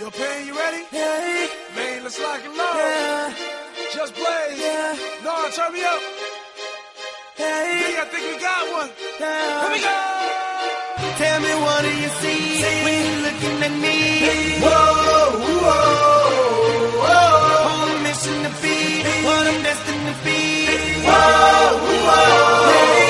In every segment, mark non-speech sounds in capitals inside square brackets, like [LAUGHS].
Yo, Pain, you ready? Yeah, Man, let's lock and load. yeah, Just blaze. yeah, No, turn me up. yeah, Big, I think we got one. yeah. Here we go. Tell me what do you see when you're looking at me? Whoa, whoa, whoa. On a mission to be what I'm destined to be. Whoa, I've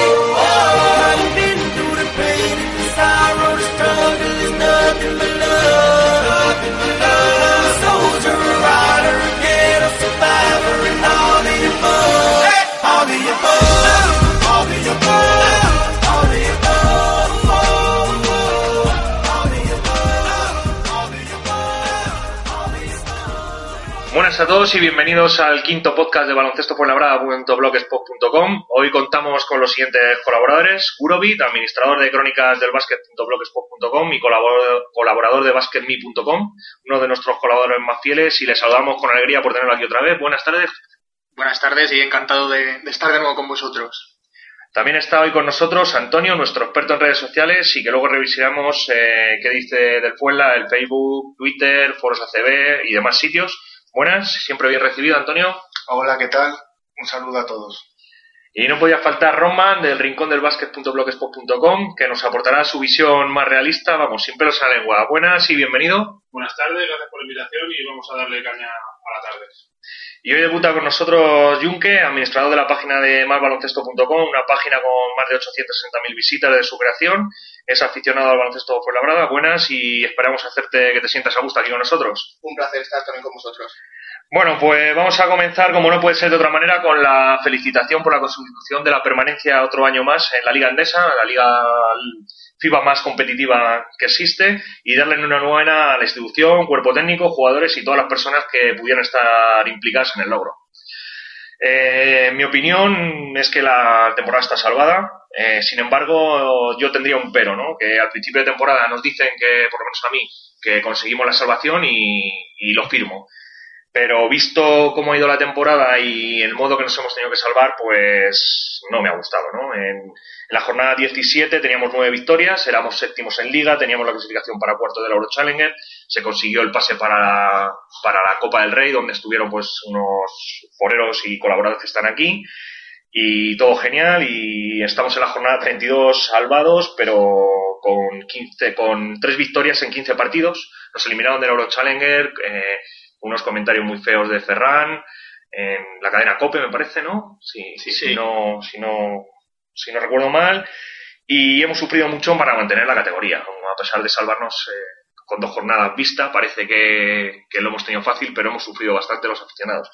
a todos y bienvenidos al quinto podcast de baloncesto blogspot.com. Hoy contamos con los siguientes colaboradores: Gurovit, administrador de crónicas del básquet.blogspot.com y colaborador, colaborador de basketme.com, uno de nuestros colaboradores más fieles y les saludamos con alegría por tenerlo aquí otra vez. Buenas tardes. Buenas tardes y encantado de, de estar de nuevo con vosotros. También está hoy con nosotros Antonio, nuestro experto en redes sociales y que luego revisaremos eh, qué dice del Fuenla, el Facebook, Twitter, foros ACB y demás sitios. Buenas, siempre bien recibido Antonio. Hola, ¿qué tal? Un saludo a todos. Y no podía faltar Roman del rincón del básquet.blogspot.com que nos aportará su visión más realista, vamos, sin pelos en la lengua. Buenas y bienvenido. Buenas tardes, gracias por la invitación y vamos a darle caña a la tarde. Y hoy debuta con nosotros Junque, administrador de la página de másbaloncesto.com, una página con más de 860.000 visitas desde su creación. Es aficionado al baloncesto por la brada. Buenas y esperamos hacerte que te sientas a gusto aquí con nosotros. Un placer estar también con vosotros. Bueno, pues vamos a comenzar, como no puede ser de otra manera, con la felicitación por la constitución de la permanencia otro año más en la Liga Andesa, la liga FIBA más competitiva que existe, y darle enhorabuena a la institución, cuerpo técnico, jugadores y todas las personas que pudieran estar implicadas en el logro. Eh, mi opinión es que la temporada está salvada. Eh, sin embargo, yo tendría un pero, ¿no? Que al principio de temporada nos dicen que, por lo menos a mí, que conseguimos la salvación y lo firmo. Pero visto cómo ha ido la temporada y el modo que nos hemos tenido que salvar, pues no me ha gustado, ¿no? En, en la jornada 17 teníamos nueve victorias, éramos séptimos en liga, teníamos la clasificación para cuarto del Euro Challenger, se consiguió el pase para la, para la Copa del Rey, donde estuvieron pues unos foreros y colaboradores que están aquí, y todo genial, y estamos en la jornada 32 salvados, pero con 15, con tres victorias en 15 partidos, nos eliminaron del Euro Challenger, eh, unos comentarios muy feos de Ferran, en la cadena COPE me parece, ¿no? Sí, sí, Sí. Si, no, si, no, si no recuerdo mal. Y hemos sufrido mucho para mantener la categoría, a pesar de salvarnos eh, con dos jornadas vista, parece que, que lo hemos tenido fácil, pero hemos sufrido bastante los aficionados.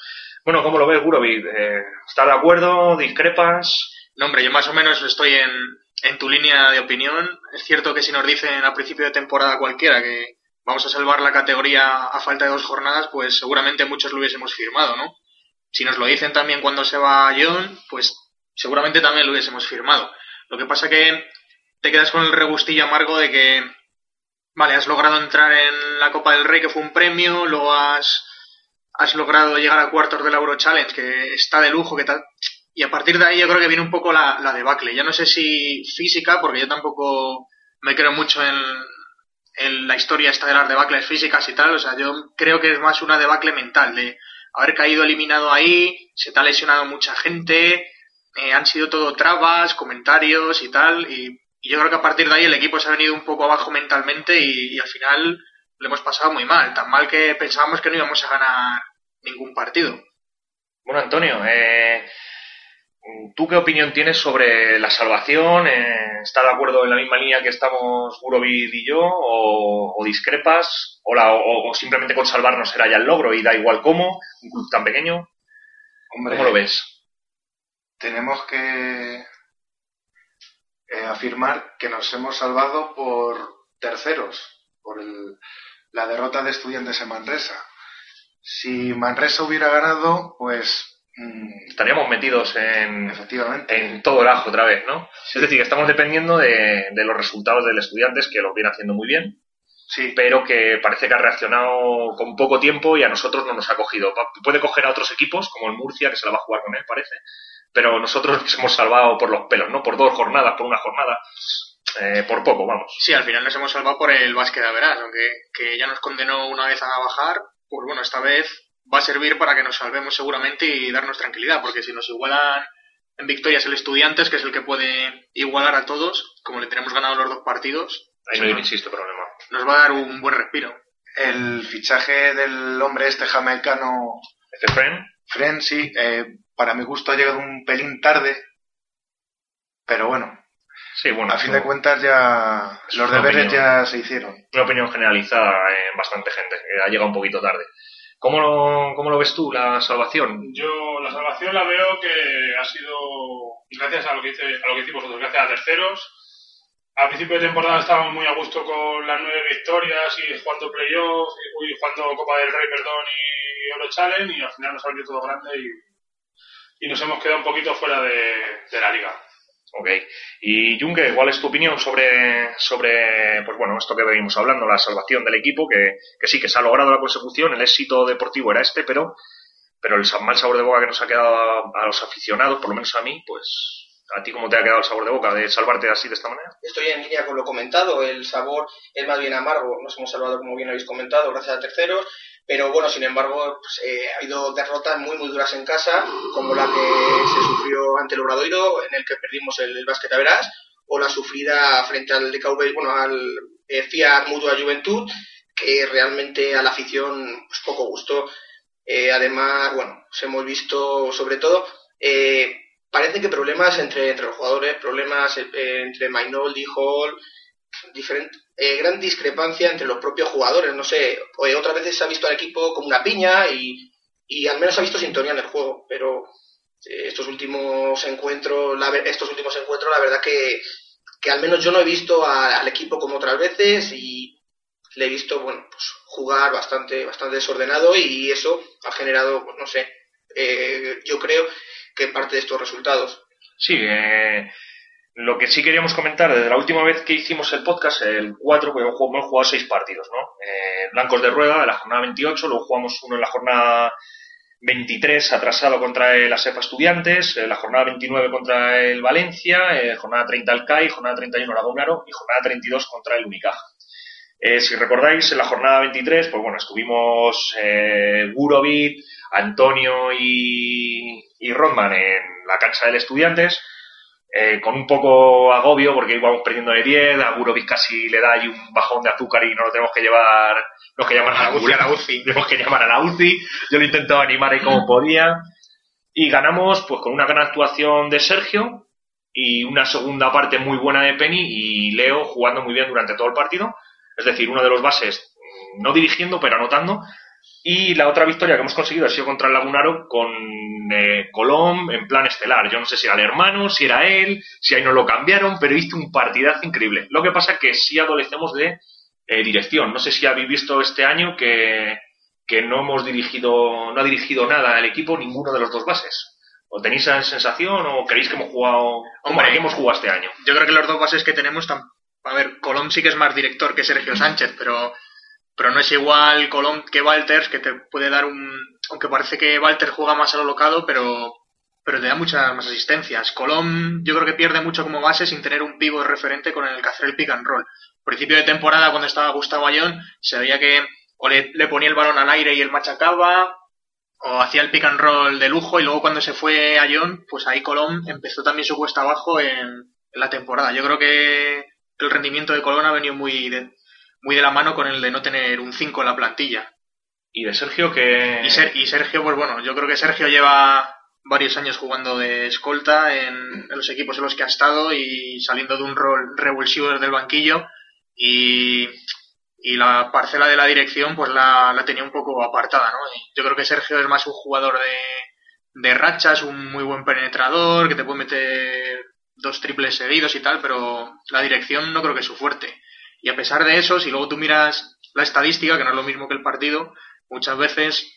Bueno, ¿cómo lo ves, Gurovid? Eh, ¿Estás de acuerdo? ¿Discrepas? No, hombre, yo más o menos estoy en, en tu línea de opinión. Es cierto que si nos dicen a principio de temporada cualquiera que vamos a salvar la categoría a falta de dos jornadas, pues seguramente muchos lo hubiésemos firmado, ¿no? Si nos lo dicen también cuando se va John, pues seguramente también lo hubiésemos firmado. Lo que pasa que te quedas con el regustillo amargo de que, vale, has logrado entrar en la Copa del Rey, que fue un premio, luego has, has logrado llegar a cuartos del Euro Challenge, que está de lujo, que tal. Y a partir de ahí yo creo que viene un poco la, la debacle. Ya no sé si física, porque yo tampoco me creo mucho en, en la historia esta de las debacles físicas y tal. O sea, yo creo que es más una debacle mental, de haber caído eliminado ahí, se te ha lesionado mucha gente, eh, han sido todo trabas, comentarios y tal. Y, y yo creo que a partir de ahí el equipo se ha venido un poco abajo mentalmente y, y al final lo hemos pasado muy mal. Tan mal que pensábamos que no íbamos a ganar ningún partido. Bueno, Antonio, eh, ¿tú qué opinión tienes sobre la salvación? Eh, ¿Estás de acuerdo en la misma línea que estamos Gurovid y yo? ¿O, o discrepas? ¿O, la- o- o simplemente con salvarnos será ya el logro y da igual cómo? ¿Un club tan pequeño? Hombre, ¿Cómo lo ves? tenemos que eh, afirmar que nos hemos salvado por terceros. por el- la derrota de estudiantes en Manresa. Si Manresa hubiera ganado, pues Estaríamos metidos en, efectivamente. en todo el ajo otra vez, ¿no? Es decir, que estamos dependiendo de, de los resultados del estudiantes, que lo viene haciendo muy bien, Sí, pero que parece que ha reaccionado con poco tiempo y a nosotros no nos ha cogido. Puede coger a otros equipos, como el Murcia, que se la va a jugar con él, parece, pero nosotros nos hemos salvado por los pelos, ¿no? Por dos jornadas, por una jornada, eh, por poco, vamos. Sí, al final nos hemos salvado por el básquet de Verás, aunque que ya nos condenó una vez a bajar, pues bueno, esta vez va a servir para que nos salvemos seguramente y darnos tranquilidad, porque si nos igualan en victorias el Estudiantes, que es el que puede igualar a todos, como le tenemos ganado los dos partidos, Ahí no hay insisto problema. nos va a dar un buen respiro. el fichaje del hombre este jamaicano Este friend, Frenzy, eh, para mi gusto ha llegado un pelín tarde, pero bueno, sí, bueno, a fin de cuentas ya los deberes opinión. ya se hicieron. una opinión generalizada en bastante gente, que ha llegado un poquito tarde. ¿Cómo lo, cómo lo ves tú, la salvación? Yo la salvación la veo que ha sido gracias a lo que, hice, a lo que hicimos nosotros, gracias a terceros. Al principio de temporada estábamos muy a gusto con las nueve victorias y jugando playoff, y uy, jugando Copa del Rey, perdón, y Euro Challenge, y al final nos salió todo grande y, y nos hemos quedado un poquito fuera de, de la liga. Ok. Y Junge, ¿cuál es tu opinión sobre, sobre pues bueno, esto que venimos hablando, la salvación del equipo? Que, que sí, que se ha logrado la consecución, el éxito deportivo era este, pero, pero el mal sabor de boca que nos ha quedado a, a los aficionados, por lo menos a mí, pues ¿a ti cómo te ha quedado el sabor de boca de salvarte así de esta manera? Estoy en línea con lo comentado, el sabor es más bien amargo, nos hemos salvado como bien habéis comentado, gracias a terceros, pero bueno, sin embargo, pues, eh, ha habido derrotas muy muy duras en casa, como la que se sufrió ante el Obradoiro, en el que perdimos el, el básquet a verás, o la sufrida frente al DKV, bueno, al eh, Fiat Mutua Juventud, que realmente a la afición pues, poco gustó. Eh, además, bueno, pues hemos visto sobre todo, eh, parece que problemas entre, entre los jugadores, problemas eh, entre Mainoldi, Hall, diferente, eh, gran discrepancia entre los propios jugadores. No sé, eh, otras veces se ha visto al equipo como una piña y, y al menos ha visto sintonía en el juego, pero eh, estos últimos encuentros, la, estos últimos encuentros, la verdad que, que al menos yo no he visto a- al equipo como otras veces y le he visto, bueno, pues jugar bastante, bastante desordenado y eso ha generado, pues no sé, eh, yo creo que parte de estos resultados. Sí, eh, lo que sí queríamos comentar, desde la última vez que hicimos el podcast, el 4, pues hemos jugado, seis partidos, ¿no? Eh, blancos de rueda, de la jornada 28, luego jugamos uno en la jornada 23, atrasado contra el ASEFA Estudiantes, la jornada 29 contra el Valencia, eh, jornada 30 el CAI, jornada 31 la Gaunaro y jornada 32 contra el Unicaja. Eh, si recordáis, en la jornada 23, pues bueno, estuvimos Gurovic, Antonio y, y Rodman en la cancha del Estudiantes, eh, con un poco agobio porque íbamos perdiendo de 10, a Gurovic casi le da ahí un bajón de azúcar y no lo tenemos que llevar, tenemos que llamar a la UCI, a la UCI, tenemos que llamar a la UCI, yo lo intentaba animar ahí como podía, y ganamos pues con una gran actuación de Sergio y una segunda parte muy buena de Penny y Leo jugando muy bien durante todo el partido, es decir, uno de los bases mm, no dirigiendo pero anotando, y la otra victoria que hemos conseguido ha sido contra el Lagunaro con eh, Colom en plan estelar. Yo no sé si era el hermano, si era él, si ahí no lo cambiaron, pero hizo un partidazo increíble. Lo que pasa es que sí adolecemos de eh, dirección. No sé si habéis visto este año que, que no hemos dirigido, no ha dirigido nada el equipo, ninguno de los dos bases. ¿O tenéis esa sensación o creéis que hemos jugado, ¿cómo Hombre. que hemos jugado este año? Yo creo que los dos bases que tenemos, a ver, Colón sí que es más director que Sergio Sánchez, pero, pero no es igual Colón que Walters, que te puede dar un... Aunque parece que Walters juega más alocado, pero, pero te da muchas más asistencias. Colón yo creo que pierde mucho como base sin tener un pivo referente con el que hacer el pick and roll. Principio de temporada, cuando estaba Gustavo Ayón, se veía que o le, le ponía el balón al aire y él machacaba, o hacía el pick and roll de lujo, y luego cuando se fue Ayón, pues ahí Colón empezó también su cuesta abajo en, en la temporada. Yo creo que el rendimiento de Colón ha venido muy de, muy de la mano con el de no tener un 5 en la plantilla. Y de Sergio que... Y, Ser- y Sergio, pues bueno, yo creo que Sergio lleva varios años jugando de escolta en, en los equipos en los que ha estado y saliendo de un rol revulsivo desde el banquillo y, y la parcela de la dirección pues la, la tenía un poco apartada, ¿no? Y yo creo que Sergio es más un jugador de, de rachas, un muy buen penetrador, que te puede meter dos triples seguidos y tal, pero la dirección no creo que es su fuerte. Y a pesar de eso, si luego tú miras la estadística, que no es lo mismo que el partido, muchas veces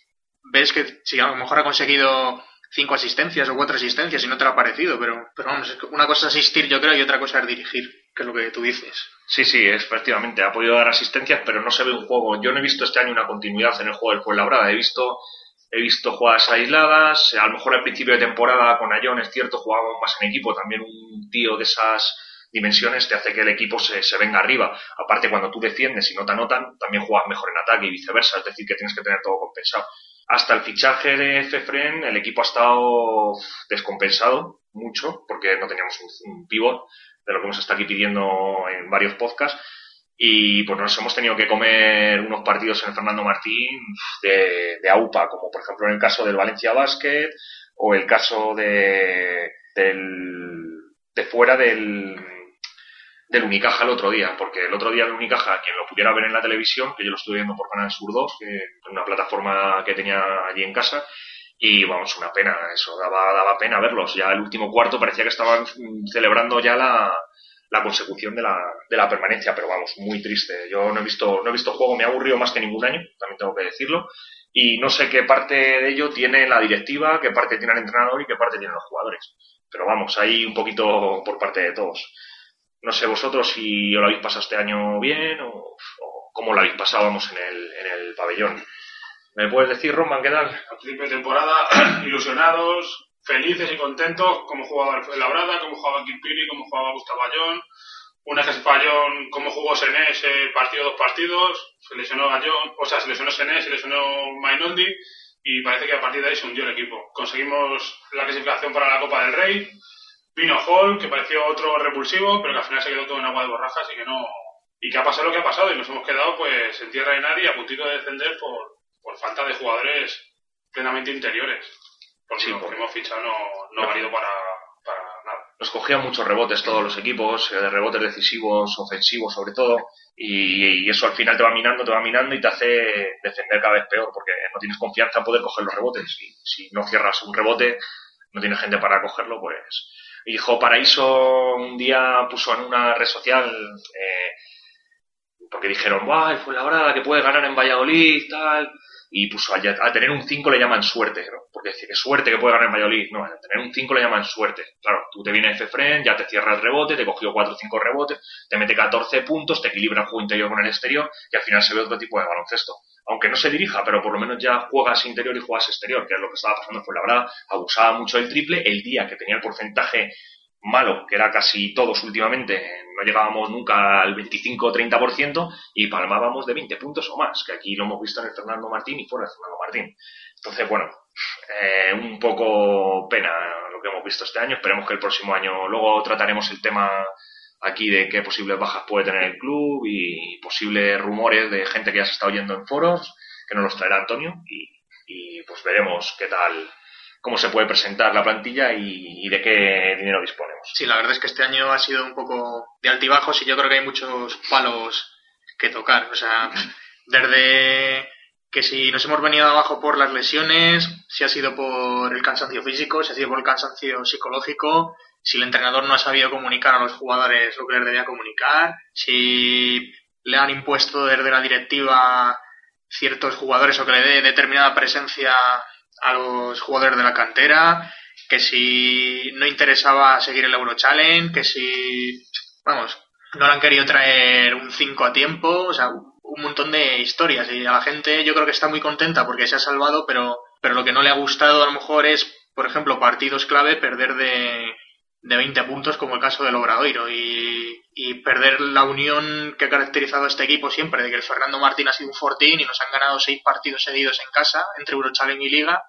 ves que si a lo mejor ha conseguido cinco asistencias o cuatro asistencias y no te lo ha parecido, pero, pero vamos, una cosa es asistir yo creo y otra cosa es dirigir, que es lo que tú dices. Sí, sí, efectivamente, ha podido dar asistencias, pero no se ve un juego. Yo no he visto este año una continuidad en el juego del Fuenlabrada. He visto, he visto jugadas aisladas. A lo mejor al principio de temporada con Ayón es cierto, jugábamos más en equipo. También un tío de esas dimensiones te hace que el equipo se, se venga arriba. Aparte, cuando tú defiendes y no te anotan, también juegas mejor en ataque y viceversa. Es decir, que tienes que tener todo compensado. Hasta el fichaje de Fefren, el equipo ha estado descompensado mucho porque no teníamos un, un pivot de lo que hemos estado aquí pidiendo en varios podcasts. Y pues nos hemos tenido que comer unos partidos en el Fernando Martín de, AUPA, como por ejemplo en el caso del Valencia Basket o el caso de, del, de fuera del, del Unicaja el otro día, porque el otro día el Unicaja, quien lo pudiera ver en la televisión, que yo lo estuve viendo por Canal Sur 2, que una plataforma que tenía allí en casa, y vamos, una pena, eso daba, daba pena verlos. Ya el último cuarto parecía que estaban celebrando ya la, la consecución de la, de la permanencia, pero vamos, muy triste. Yo no he visto, no he visto juego, me ha aburrido más que ningún año, también tengo que decirlo, y no sé qué parte de ello tiene la directiva, qué parte tiene el entrenador y qué parte tienen los jugadores. Pero vamos, ahí un poquito por parte de todos. No sé vosotros si lo habéis pasado este año bien o, o cómo lo habéis pasado, vamos, en el, en el pabellón. ¿Me puedes decir, Roman, qué tal? Al principio de temporada, [CLEARS THROAT] ilusionados, felices y contentos, como jugaba el Labrada, como jugaba Kimpiri, como jugaba Gustavo Ayón. Una vez Payón, como jugó Senés el partido dos partidos, se lesionó Ayón, o sea, se lesionó Senés, se lesionó Mainondi, y parece que a partir de ahí se hundió el equipo. Conseguimos la clasificación para la Copa del Rey, vino Hall, que pareció otro repulsivo, pero que al final se quedó todo en agua de borrajas y que no. Y que ha pasado lo que ha pasado, y nos hemos quedado pues en tierra de nadie a puntito de descender por, por falta de jugadores plenamente interiores. Porque Sí, lo por- que hemos fichado no, no ha valido para, para nada. Nos cogían muchos rebotes todos los equipos, eh, rebotes decisivos, ofensivos sobre todo, y, y eso al final te va minando, te va minando y te hace defender cada vez peor, porque no tienes confianza en poder coger los rebotes. Y si no cierras un rebote, no tienes gente para cogerlo, pues... Hijo Paraíso un día puso en una red social, eh, porque dijeron, ¡guau! Fue la hora que puede ganar en Valladolid, tal. Y puso a, a tener un 5 le llaman suerte, ¿no? Porque dice que suerte que puede ganar en Valladolid. No, a tener un 5 le llaman suerte. Claro, tú te viene Fefren, ya te cierra el rebote, te cogió 4 o 5 rebotes, te mete 14 puntos, te equilibra el juego interior con el exterior y al final se ve otro tipo de baloncesto. Aunque no se dirija, pero por lo menos ya juegas interior y juegas exterior, que es lo que estaba pasando fue la verdad, abusaba mucho del triple, el día que tenía el porcentaje malo, que era casi todos últimamente, no llegábamos nunca al 25 o 30% y palmábamos de 20 puntos o más, que aquí lo hemos visto en el Fernando Martín y fuera del Fernando Martín. Entonces, bueno, eh, un poco pena lo que hemos visto este año, esperemos que el próximo año luego trataremos el tema aquí de qué posibles bajas puede tener el club y posibles rumores de gente que ya se está oyendo en foros, que nos los traerá Antonio y, pues veremos qué tal cómo se puede presentar la plantilla y, y, de qué dinero disponemos. Sí, la verdad es que este año ha sido un poco de altibajos y yo creo que hay muchos palos que tocar. O sea, desde que si nos hemos venido abajo por las lesiones, si ha sido por el cansancio físico, si ha sido por el cansancio psicológico, si el entrenador no ha sabido comunicar a los jugadores lo que les debía comunicar, si le han impuesto desde la directiva ciertos jugadores o que le dé determinada presencia a los jugadores de la cantera, que si no interesaba seguir el Euro Challenge, que si, vamos, no le han querido traer un 5 a tiempo, o sea, un montón de historias. Y a la gente yo creo que está muy contenta porque se ha salvado, pero, pero lo que no le ha gustado a lo mejor es, por ejemplo, partidos clave, perder de, de 20 puntos como el caso del Obradoiro y, y perder la unión que ha caracterizado a este equipo siempre, de que el Fernando Martín ha sido un fortín y nos han ganado seis partidos seguidos en casa entre Eurochallenge y Liga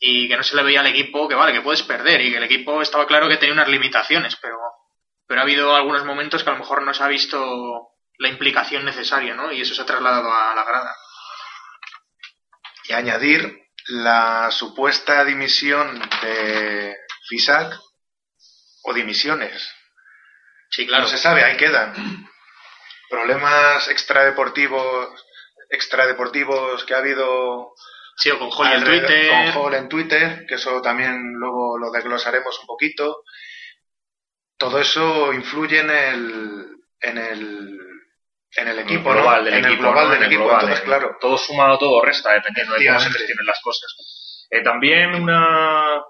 y que no se le veía al equipo que vale, que puedes perder y que el equipo estaba claro que tenía unas limitaciones, pero, pero ha habido algunos momentos que a lo mejor no se ha visto la implicación necesaria, ¿no? Y eso se ha trasladado a la grada. Y añadir la supuesta dimisión de FISAC o dimisiones. Sí, claro. No se sabe, ahí quedan. Problemas extradeportivos, extradeportivos que ha habido Sí, o con Hall en Twitter. Con Hall en Twitter, que eso también luego lo desglosaremos un poquito. Todo eso influye en el, en el, En el equipo, el global ¿no? del en equipo. el global ¿no? del En equipo, global, entonces, en- claro. Todo suma o todo resta, dependiendo de cómo se gestionen las cosas. Eh, también una...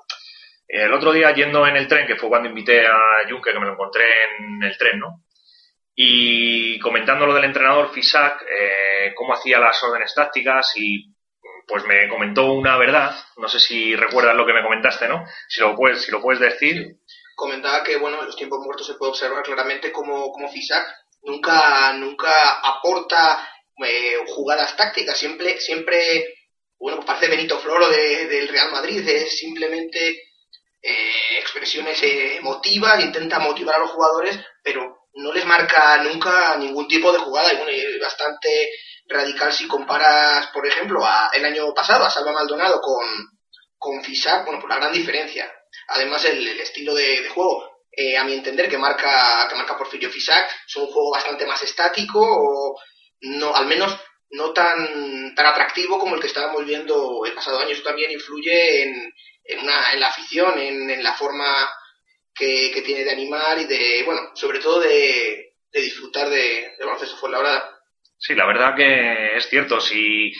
El otro día yendo en el tren, que fue cuando invité a Junque, que me lo encontré en el tren, ¿no? Y comentando lo del entrenador Fisac, eh, cómo hacía las órdenes tácticas y pues me comentó una verdad, no sé si recuerdas lo que me comentaste, ¿no? Si lo puedes, si lo puedes decir. comentaba que bueno en los tiempos muertos se puede observar claramente como, como Fisac nunca nunca aporta eh, jugadas tácticas siempre siempre bueno pues parece Benito Floro de- del Real Madrid es simplemente eh, expresiones eh, emotivas intenta motivar a los jugadores pero no les marca nunca ningún tipo de jugada y bueno es bastante radical si comparas por ejemplo a, el año pasado a Salva Maldonado con con Fisac bueno por la gran diferencia Además, el, estilo de, de juego, eh, a mi entender, que marca, que marca Porfirio Fisac, es un juego bastante más estático, o no, al menos no tan, tan atractivo como el que estábamos viendo el pasado año. Eso también influye en, en, una, en la afición, en, en la forma que, que tiene de animar y de, bueno, sobre todo de, de disfrutar de, de baloncesto Fuenlabrada. Sí, la verdad que es cierto. Si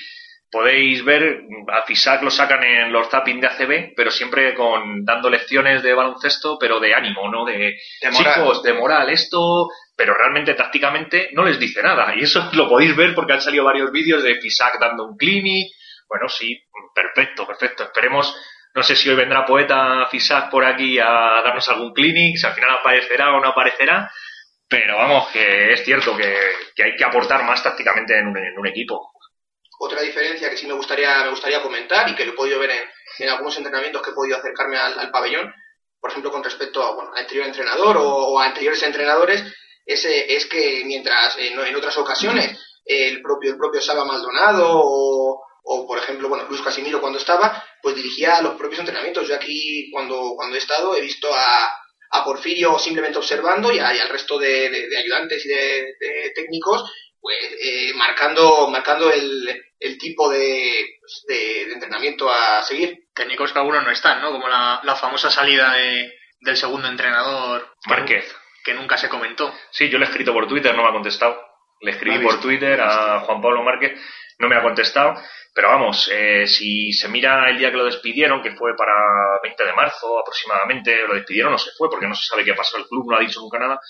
podéis ver, a Fisac lo sacan en los zapping de ACB, pero siempre con dando lecciones de baloncesto, pero de ánimo, ¿no? De, De moral. chicos, de moral, esto, pero realmente tácticamente no les dice nada. Y eso [LAUGHS] lo podéis ver porque han salido varios vídeos de Fisac dando un clinic. Bueno, sí, perfecto, perfecto. Esperemos, no sé si hoy vendrá poeta Fisac por aquí a darnos algún clinic, si al final aparecerá o no aparecerá. Pero vamos, que es cierto que, hay que aportar más tácticamente en un, equipo. Otra diferencia que sí me gustaría, me gustaría comentar y que lo he podido ver en, en algunos entrenamientos que he podido acercarme al, pabellón, por ejemplo, con respecto a, bueno, al anterior entrenador o, a anteriores entrenadores, es, eh, es que mientras en, en otras ocasiones el propio, el propio Saba Maldonado o, o, por ejemplo, bueno, Luis Casimiro cuando estaba, pues dirigía los propios entrenamientos. Yo aquí, cuando, cuando he estado, he visto a, a Porfirio simplemente observando y, a- y al resto de, de- de ayudantes y de, de técnicos pues eh, marcando marcando el, el tipo de, pues, de, de entrenamiento a seguir. Técnicos que algunos no están, ¿no? Como la, la famosa salida de, del segundo entrenador que, Márquez. que nunca se comentó. Sí, yo le he escrito por Twitter, no me ha contestado. Le escribí por. Twitter a Juan Pablo Márquez, no me ha contestado. Pero vamos, eh, si se mira el día que lo despidieron, que fue para 20 de marzo aproximadamente, lo despidieron o se fue, porque no se sabe qué pasó. El club no ha dicho nunca nada.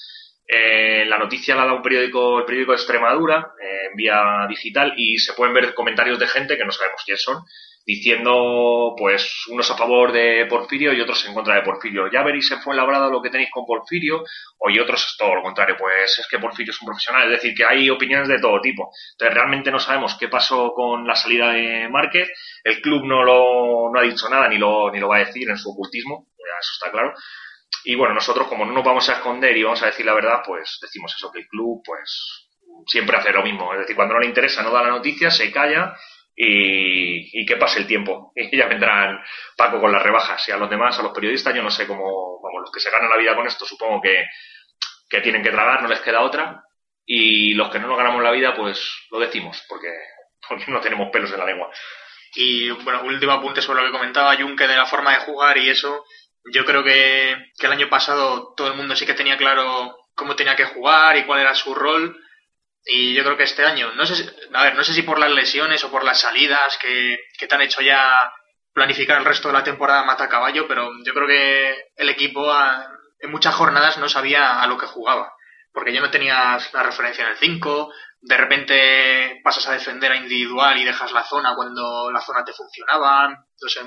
Eh, la noticia la da un periódico, el periódico de Extremadura, eh, en vía digital, y se pueden ver comentarios de gente que no sabemos quién son, diciendo, pues, unos a favor de Porfirio y otros en contra de Porfirio. Ya veréis en Fuenlabrada lo que tenéis con Porfirio, o y otros es todo lo contrario, pues es que Porfirio es un profesional, es decir, que hay opiniones de todo tipo. Entonces, realmente no sabemos qué pasó con la salida de Márquez, el club no lo no ha dicho nada, ni lo, ni lo va a decir en su ocultismo, eso está claro. Y bueno, nosotros como no nos vamos a esconder y vamos a decir la verdad, pues decimos eso, que el club pues siempre hace lo mismo. Es decir, cuando no le interesa, no da la noticia, se calla y, que pase el tiempo. [LAUGHS] Y ya vendrán Paco con las rebajas. Y a los demás, a los periodistas, yo no sé cómo, vamos, los que se ganan la vida con esto, supongo que, que tienen que tragar, no les queda otra. Y los que no nos ganamos la vida, pues lo decimos, porque, [LAUGHS] porque no tenemos pelos en la lengua. Y bueno, un último apunte sobre lo que comentaba Junque de la forma de jugar y eso. Yo creo que, que el año pasado todo el mundo sí que tenía claro cómo tenía que jugar y cuál era su rol. Y yo creo que este año, no sé, si- a ver, no sé si por las lesiones o por las salidas que, que te han hecho ya planificar el resto de la temporada mata caballo, pero yo creo que el equipo a- en muchas jornadas no sabía a lo que jugaba. Porque ya no tenías la referencia en el 5, de repente pasas a defender a individual y dejas la zona cuando la zona te funcionaba. Entonces,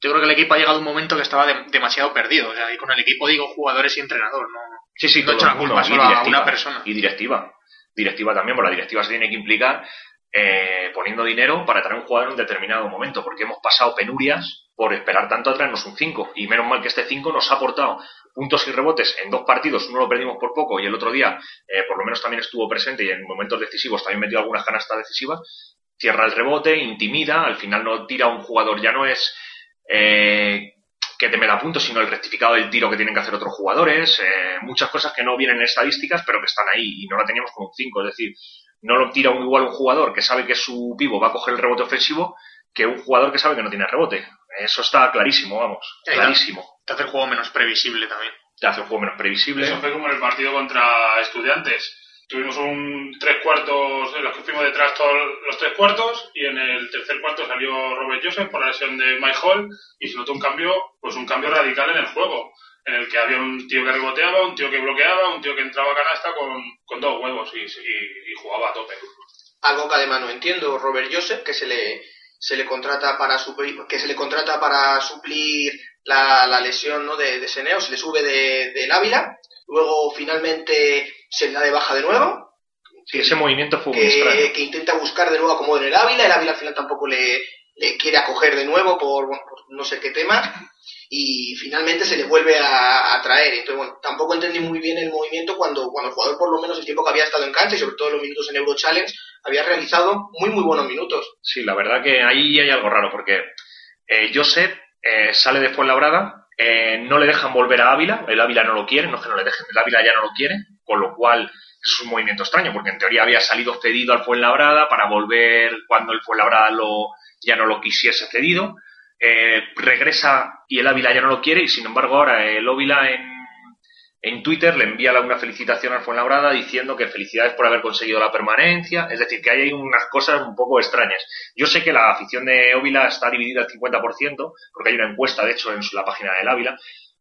yo creo que el equipo ha llegado a un momento que estaba de- demasiado perdido. O sea, y con el equipo digo jugadores y entrenador, ¿no? Sí, sí, No echa el la culpa solo a una persona. Y directiva. Directiva también, porque la directiva se tiene que implicar eh, poniendo dinero para traer un jugador en un determinado momento, porque hemos pasado penurias por esperar tanto a traernos un 5. Y menos mal que este 5 nos ha aportado puntos y rebotes en dos partidos, uno lo perdimos por poco y el otro día eh, por lo menos también estuvo presente y en momentos decisivos también metió algunas canastas decisivas. Cierra el rebote, intimida, al final no tira un jugador, ya no es eh, que te me da puntos, sino el rectificado del tiro que tienen que hacer otros jugadores, eh, muchas cosas que no vienen en estadísticas, pero que están ahí y no la teníamos con un 5. Es decir, no lo tira un igual un jugador que sabe que su pivo va a coger el rebote ofensivo que un jugador que sabe que no tiene rebote. Eso está clarísimo, vamos, clarísimo. Te hace el juego menos previsible también. Te hace un juego menos previsible. Eso fue como en el partido contra estudiantes. Tuvimos un tres cuartos en los que fuimos detrás todos los tres cuartos y en el tercer cuarto salió Robert Joseph por la lesión de Mike Hall y se notó un cambio, pues un cambio radical en el juego, en el que había un tío que reboteaba, un tío que bloqueaba, un tío que entraba a canasta con, con dos huevos y, y- y jugaba a tope. algo que además no entiendo Robert Joseph que se le se le contrata para suplir que se le contrata para suplir la, la lesión ¿no? de, de Seneo se le sube de, del Ávila luego finalmente se le da de baja de nuevo Sí, ese movimiento fue que, que intenta buscar de nuevo acomodo en el Ávila el Ávila al final tampoco le, le quiere acoger de nuevo por, bueno, por no sé qué tema y finalmente se le vuelve a, a traer. Entonces, bueno, tampoco entendí muy bien el movimiento cuando, cuando el jugador, por lo menos el tiempo que había estado en cancha y sobre todo los minutos en Euro Challenge, había realizado muy, muy buenos minutos. Sí, la verdad que ahí hay algo raro, porque eh, Josep eh, sale de Fuenlabrada, eh, no le dejan volver a Ávila, el Ávila no lo quiere, no es que no le dejen, el Ávila ya no lo quiere, con lo cual es un movimiento extraño, porque en teoría había salido cedido al Fuenlabrada para volver cuando el Fuenlabrada lo, ya no lo quisiese cedido, eh, regresa y el Ávila ya no lo quiere, y sin embargo ahora el Ávila en, en Twitter le envía una felicitación al Fuenlabrada diciendo que felicidades por haber conseguido la permanencia, es decir, que hay unas cosas un poco extrañas. Yo sé que la afición de Ávila está dividida al 50%, porque hay una encuesta, de hecho, en la página del Ávila,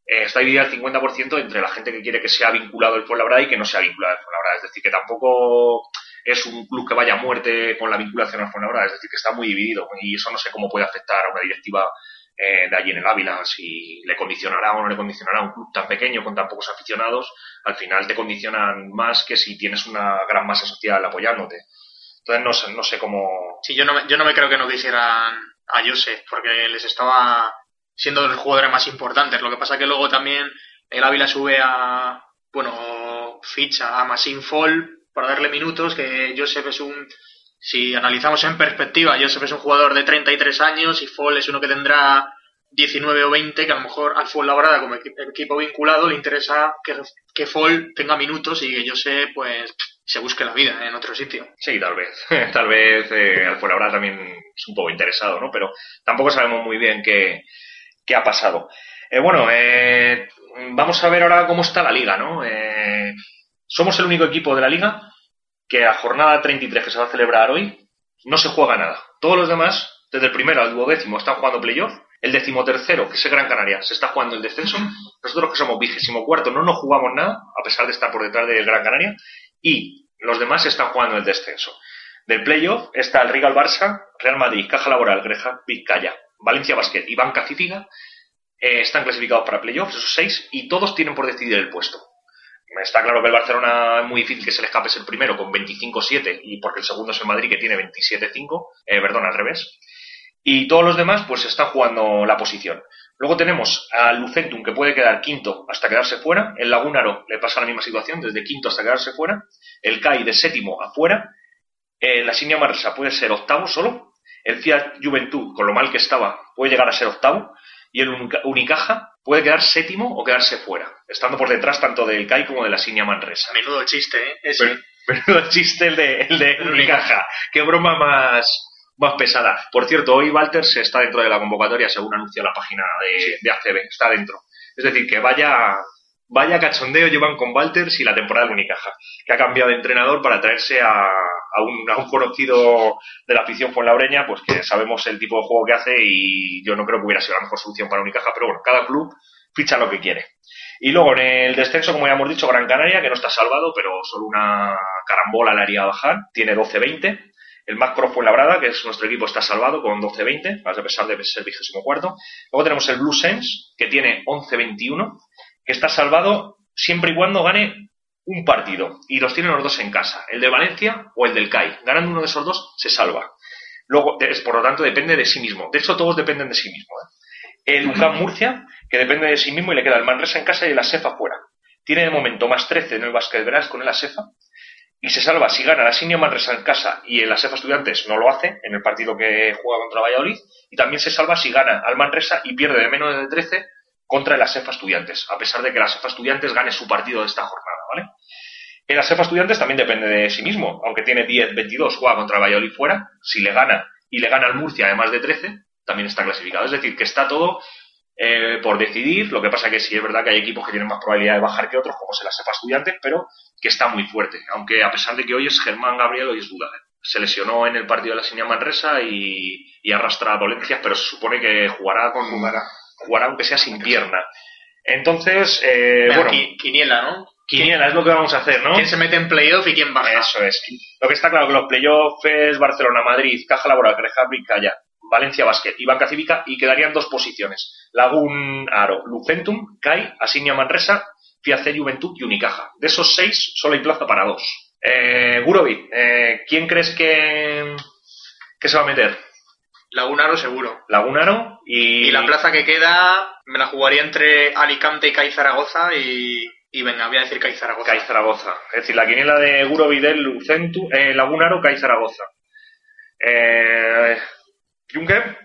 eh, está dividida al 50% entre la gente que quiere que sea vinculado el Fuenlabrada y que no sea vinculado al Fuenlabrada. Es decir, que tampoco es un club que vaya a muerte con la vinculación al Fuenlabrada, es decir, que está muy dividido y eso no sé cómo puede afectar a una directiva eh, de allí en el Ávila, si le condicionará o no le condicionará un club tan pequeño con tan pocos aficionados, al final te condicionan más que si tienes una gran masa social apoyándote. Entonces no sé, no sé cómo... Sí, yo no, me, yo no me creo que no quisieran a Joseph, porque les estaba siendo de los jugadores más importantes. Lo que pasa que luego también el Ávila sube a, bueno, ficha a Massin Fall para darle minutos, que Joseph es un, si analizamos en perspectiva, Joseph es un jugador de 33 años y Fall es uno que tendrá 19 o 20, que a lo mejor al Fuenlabrada como equi- equipo vinculado le interesa que, que Fall tenga minutos y que Joseph pues se busque la vida en otro sitio. Sí, tal vez. [LAUGHS] tal vez eh, al Fuenlabrada también es un poco interesado, ¿no? Pero tampoco sabemos muy bien qué, qué ha pasado. Eh, bueno, eh, vamos a ver ahora cómo está la liga, ¿no? Eh, somos el único equipo de la liga que a jornada 33 que se va a celebrar hoy no se juega nada. Todos los demás, desde el primero al duodécimo, están jugando playoff. El decimotercero, que es el Gran Canaria, se está jugando el descenso. Nosotros que somos vigésimo cuarto no nos jugamos nada, a pesar de estar por detrás del Gran Canaria. Y los demás están jugando el descenso. Del playoff está el Real Barça, Real Madrid, Caja Laboral, Greja, Vizcaya, Valencia Basket y Banca Cívica eh, están clasificados para playoffs, esos seis, y todos tienen por decidir el puesto. Está claro que el Barcelona es muy difícil que se le escape el primero con 25-7 y porque el segundo es el Madrid que tiene 27-5, eh, perdón, al revés. Y todos los demás pues están jugando la posición. Luego tenemos a Lucentum que puede quedar quinto hasta quedarse fuera. El Lagunaro le pasa la misma situación, desde quinto hasta quedarse fuera. El CAI de séptimo afuera. Eh, la Sinia Marsa puede ser octavo solo. El Fiat Juventud, con lo mal que estaba, puede llegar a ser octavo. Y el Unica- Unicaja puede quedar séptimo o quedarse fuera, estando por detrás tanto del CAI como de la Sinia Manresa. Menudo chiste, ¿eh? Ese. Pero, pero el chiste el de, el de Unicaja. Qué broma más, más pesada. Por cierto, hoy Walter se está dentro de la convocatoria, según anunció la página de, de ACB. Está dentro. Es decir, que vaya, vaya cachondeo llevan con Walter si la temporada del Unicaja, que ha cambiado de entrenador para traerse a, un, a un conocido de la afición fuenlabreña, pues que sabemos el tipo de juego que hace y yo no creo que hubiera sido la mejor solución para Unicaja, pero bueno, cada club ficha lo que quiere. Y luego en el descenso, como ya hemos dicho, Gran Canaria, que no está salvado, pero solo una carambola le haría bajar, tiene 12-20. El Macro Fuenlabrada, que es nuestro equipo, está salvado con 12-20, a pesar de ser vigésimo cuarto. Luego tenemos el Blue Sense, que tiene 11-21, que está salvado siempre y cuando gane un partido. Y los tienen los dos en casa, el de Valencia o el del CAI. Ganando uno de esos dos, se salva. Luego, es- por lo tanto, depende de sí mismo. De hecho, todos dependen de sí mismo. ¿eh? El UCAM Murcia, que depende de sí mismo y le queda el Manresa en casa y el ASEFA fuera. Tiene de momento más 13 en el Basket Verás con el ASEFA y se salva si gana la Sinia Manresa en casa y el ASEFA Estudiantes no lo hace en el partido que juega contra Valladolid y también se salva si gana al Manresa y pierde de menos de 13 contra el ASEFA Estudiantes, a pesar de que el ASEFA Estudiantes gane su partido de esta jornada, ¿vale? El ASEFA Estudiantes también depende de sí mismo, aunque tiene 10-22, juega contra Valladolid fuera, si le gana y le gana al Murcia además de 13, también está clasificado. Es decir, que está todo eh, por decidir. Lo que pasa que sí es verdad que hay equipos que tienen más probabilidad de bajar que otros, como se la sepa estudiantes, pero que está muy fuerte. Aunque a pesar de que hoy es Germán Gabriel, hoy es duda. Se lesionó en el partido de la Sinia Manresa y, y arrastra dolencias, pero se supone que jugará con Jugará. Jugará aunque sea sin pierna. Entonces, eh, bueno, qui- quiniela, ¿no? quiniela es lo que vamos a hacer, ¿no? ¿Quién se mete en playoff y quién baja? Eso es. Lo que está claro que los playoffs es Barcelona, Madrid, Caja Laboral, Creja Calla, Valencia Basket y Banca Cívica y quedarían dos posiciones. Lagún Aro, Lucentum, CAI, Asignia Manresa, Fiace Juventud y Unicaja. De esos seis solo hay plaza para dos. Eh, Gurovi, eh, ¿quién crees que, que se va a meter? Lagunaro seguro. Lagunaro y, Y la plaza que queda me la jugaría entre Alicante y CAI Zaragoza y, y venga, voy a decir CAI Zaragoza. CAI Zaragoza. Es decir, la quiniela de Gurovi del Lucentum, eh, Lagunaro, CAI Zaragoza. Eh, Juncker,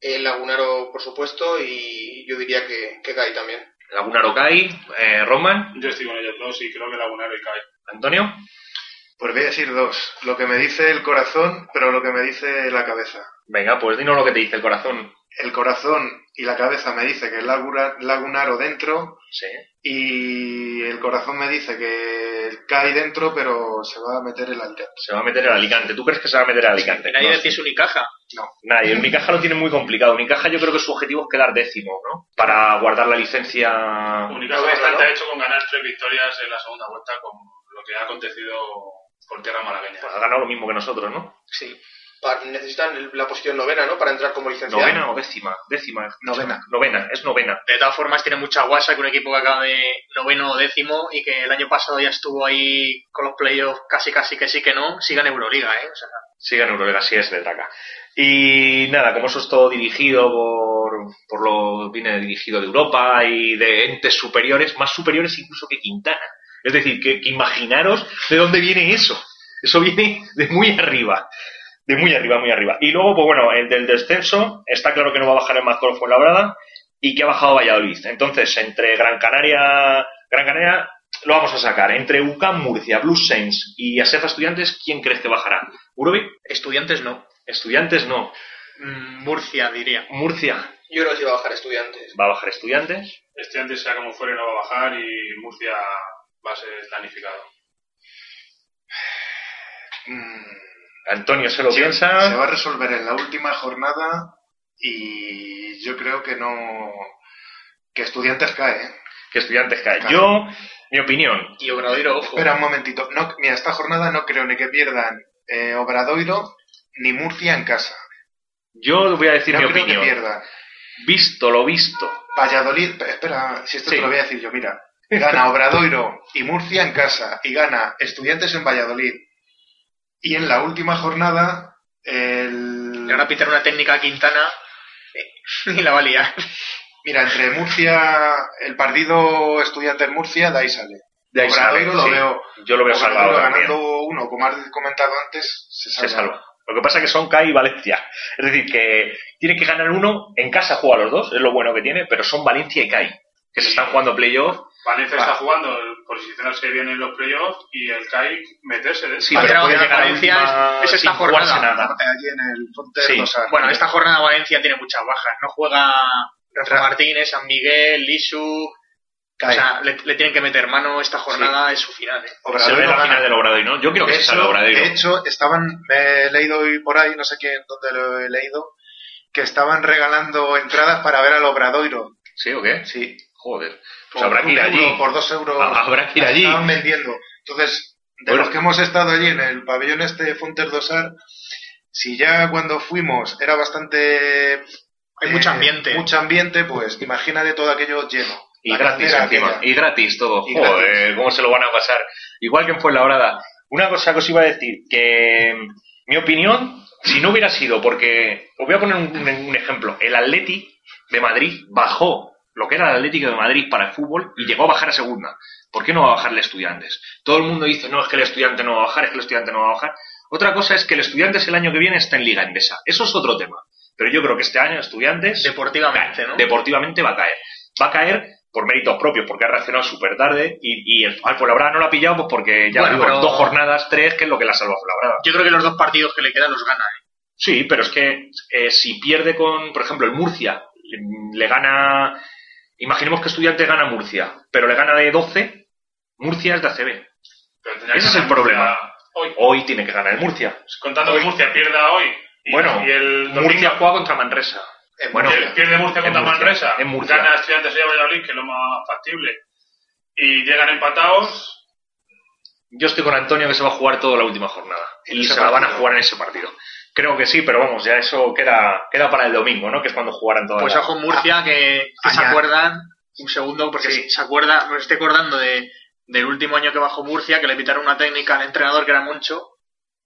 El Lagunaro, por supuesto, y yo diría que, que Gai también. Lagunaro CAI, eh, Roman, Yo estoy con ellos dos y creo que Lagunaro y cae. Antonio. Pues voy a decir dos. Lo que me dice el corazón, pero lo que me dice la cabeza. Venga, pues dinos lo que te dice el corazón. El corazón y la cabeza me dice que el Laguna- Lagunaro dentro Sí. y el corazón me dice que cae dentro, pero se va a meter el Alicante. Se va a meter el Alicante. ¿Tú crees que se va a meter el Alicante? Y nadie No decís Unicaja. Nadie. El Unicaja lo tiene muy complicado. Unicaja yo creo que su objetivo es quedar décimo, ¿no? Para guardar la licencia. Unicaja bastante hecho con ganar tres victorias en la segunda vuelta con lo que ha acontecido por tierra malagueña. Ha ganado lo mismo que nosotros, ¿no? Sí. Necesitan la posición novena, ¿no? Para entrar como licenciado. ¿Novena o décima? Décima. Novena. Novena, es novena. De todas formas, tiene mucha guasa que un equipo que acaba de noveno o décimo y que el año pasado ya estuvo ahí con los playoffs casi casi que sí que no, siga en Euroliga, ¿eh? O sea, Siga en Euroliga, así es, le taca. Y nada, como eso es todo dirigido por, por lo, viene dirigido de Europa y de entes superiores, más superiores incluso que Quintana. Es decir, que, que imaginaros de dónde viene eso. Eso viene de muy arriba. De muy arriba, muy arriba. Y luego, pues bueno, el del descenso, está claro que no va a bajar el Mazcor Fuenlabrada y que ha bajado Valladolid. Entonces, entre Gran Canaria, Gran Canaria lo vamos a sacar. Entre UCAM, Murcia, Blue Saints y Asefa Estudiantes, ¿quién crees que bajará? ¿Urobi? estudiantes no. Estudiantes no. Mm, Murcia, diría. Murcia Yo creo que sí va a bajar estudiantes. va a bajar Estudiantes. Estudiantes, sea como fuere, no va a bajar y Murcia va a ser planificado. Mm, Antonio se lo piensa. Se va a resolver en la última jornada y yo creo que no. que Estudiantes cae. ¿eh? Que Estudiantes cae. Yo, mi opinión, Y Obradoiro, ojo. Espera un momentito. No, mira, esta jornada no creo ni que pierdan eh, Obradoiro ni Murcia en casa. yo voy a decir no mi creo opinión. que pierdan. Visto lo visto. Valladolid, espera, si esto Sí. te lo voy a decir yo, mira. Gana Obradoiro y Murcia en casa y gana Estudiantes en Valladolid. Y en la última jornada, el... Le van a pitar una técnica a Quintana [LAUGHS] y la va a liar. Mira, entre Murcia, el partido Estudiantes-Murcia, de ahí sale. De ahí Obradoiro sale, lo sí. veo. Yo lo veo salvado también. ganando uno, como has comentado antes, se Se salva. salva. Lo que pasa es que son CAI y Valencia. Es decir, que tiene que ganar uno. En casa juega los dos, es lo bueno que tiene, pero son Valencia y CAI, que se están jugando playoff. Valencia Va. está jugando el posicionarse bien en los playoffs y el CAI meterse dentro. Sí, Va a pero tener puede que llegar a Valencia última es- es esta jornada. nada. Allí en el Fonte Sí. Bueno, esta jornada Valencia tiene muchas bajas. No juega Rafa Ra- Martínez, San Miguel, Lisu. Cae. O sea, le, le tienen que meter mano esta jornada, es su final. ¿eh? Se ve la gana. final del Obradoiro, ¿no? Yo quiero que de, se salga hecho, Obradoiro. de hecho, estaban, me he leído hoy por ahí, no sé quién, dónde lo he leído, que estaban regalando entradas para ver al Obradoiro. ¿Sí o qué? Sí. Joder. Pues Por habrá que ir allí. euro, por dos euros. Ah, habrá que ir allí. Estaban vendiendo. Entonces, de Bueno. los que hemos estado allí en el pabellón este Fontes Dosar, si ya cuando fuimos era bastante... Hay eh, mucho ambiente. Mucho ambiente, pues imagínate todo aquello lleno. Y La gratis encima. aquella. Y gratis todo. Y Joder, gratis. cómo se lo van a pasar. Igual que en Fuenlabrada. Una cosa que os iba a decir, que mm, mi opinión, si no hubiera sido, porque os voy a poner un, un ejemplo. El Atleti de Madrid bajó lo que era el Atlético de Madrid para el fútbol y llegó a bajar a segunda. ¿Por qué no va a bajar el Estudiantes? Todo el mundo dice, no, es que el estudiante no va a bajar, es que el estudiante no va a bajar. Otra cosa es que el Estudiantes el año que viene está en Liga Endesa. Eso es otro tema. Pero yo creo que este año Estudiantes Deportivamente, ¿no? deportivamente va a caer. Va a caer por méritos propios, porque ha reaccionado súper tarde y, y el, no lo ha pillado pues porque ya Bueno, digo, pero- dos jornadas, tres, que es lo que la salva a Fuenlabrada. Yo creo que los dos partidos que le quedan los gana. ¿eh? Sí, pero es que eh, si pierde con, por ejemplo, el Murcia le gana, imaginemos que estudiante gana Murcia, pero le gana de 12, Murcia es de ACB. Pero tendría que Ese es el problema. Hoy. Hoy tiene que ganar el Murcia. Contando que Murcia pierda hoy. Y, Bueno, y el domingo Murcia juega contra Manresa. En Bueno, pierde- pierde Murcia contra en Murcia, Manresa. en Murcia. Gana Estudiantes de Valladolid, que es lo más factible. Y llegan empatados. Yo estoy con Antonio que se va a jugar toda la última jornada. Y se la van a jugar en ese partido. Creo que sí, pero vamos, ya eso queda, queda para el domingo, ¿no? Que es cuando jugarán todas Pues ojo Murcia, que, que se añade- acuerdan, un segundo, porque Sí. se acuerda, me estoy acordando de, del último año que bajó Murcia, que le pitaron una técnica al entrenador que era Moncho,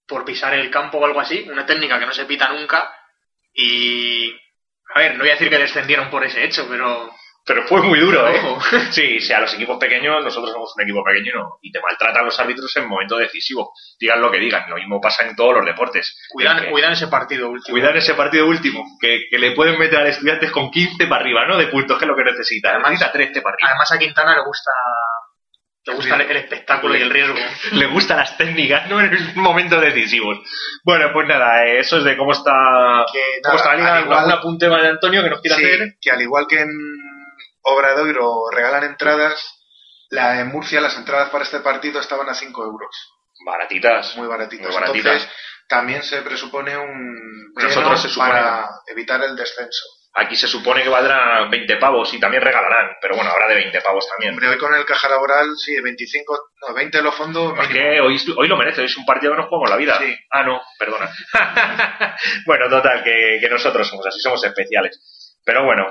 por pisar el campo o algo así, una técnica que no se pita nunca, y... A ver, no voy a decir que descendieron por ese hecho, pero... Pero fue muy duro, ¿eh? Ojo. [LAUGHS] Sí, sí, a los equipos pequeños, nosotros somos un equipo pequeño y no- y te maltratan los árbitros en momento decisivo. Digan lo que digan, lo mismo pasa en todos los deportes. Cuidan, que- cuidan ese partido último. cuidar ese partido último, que, que le pueden meter al estudiantes con 15 para arriba, ¿no? De puntos, que es lo que necesita. Además- necesita 13 para arriba. Además a Quintana le gusta... Le gusta el, espectáculo y el riesgo. [LAUGHS] le gustan las técnicas, ¿no? En momentos decisivos. Bueno, pues nada, eh, eso es de cómo está, Que cómo nada, está la liga. igual- ¿Algún apunte de Antonio que nos quiera Sí, hacer? que al igual que en Obradoiro regalan entradas, la, en Murcia las entradas para este partido estaban a 5 euros, Baratitas. muy baratitas. Muy baratitas. Entonces, también se presupone un Nosotros se supone- para evitar el descenso. Aquí se supone que valdrán 20 pavos y también regalarán, pero bueno, habrá de 20 pavos también. Hombre, hoy con el caja laboral, sí, 25, no, 20 los fondos. Es que hoy, hoy lo merece, hoy es un partido que nos jugamos la vida. Sí. Ah, no, perdona. [LAUGHS] bueno, total, que, que nosotros somos así, somos especiales. Pero bueno,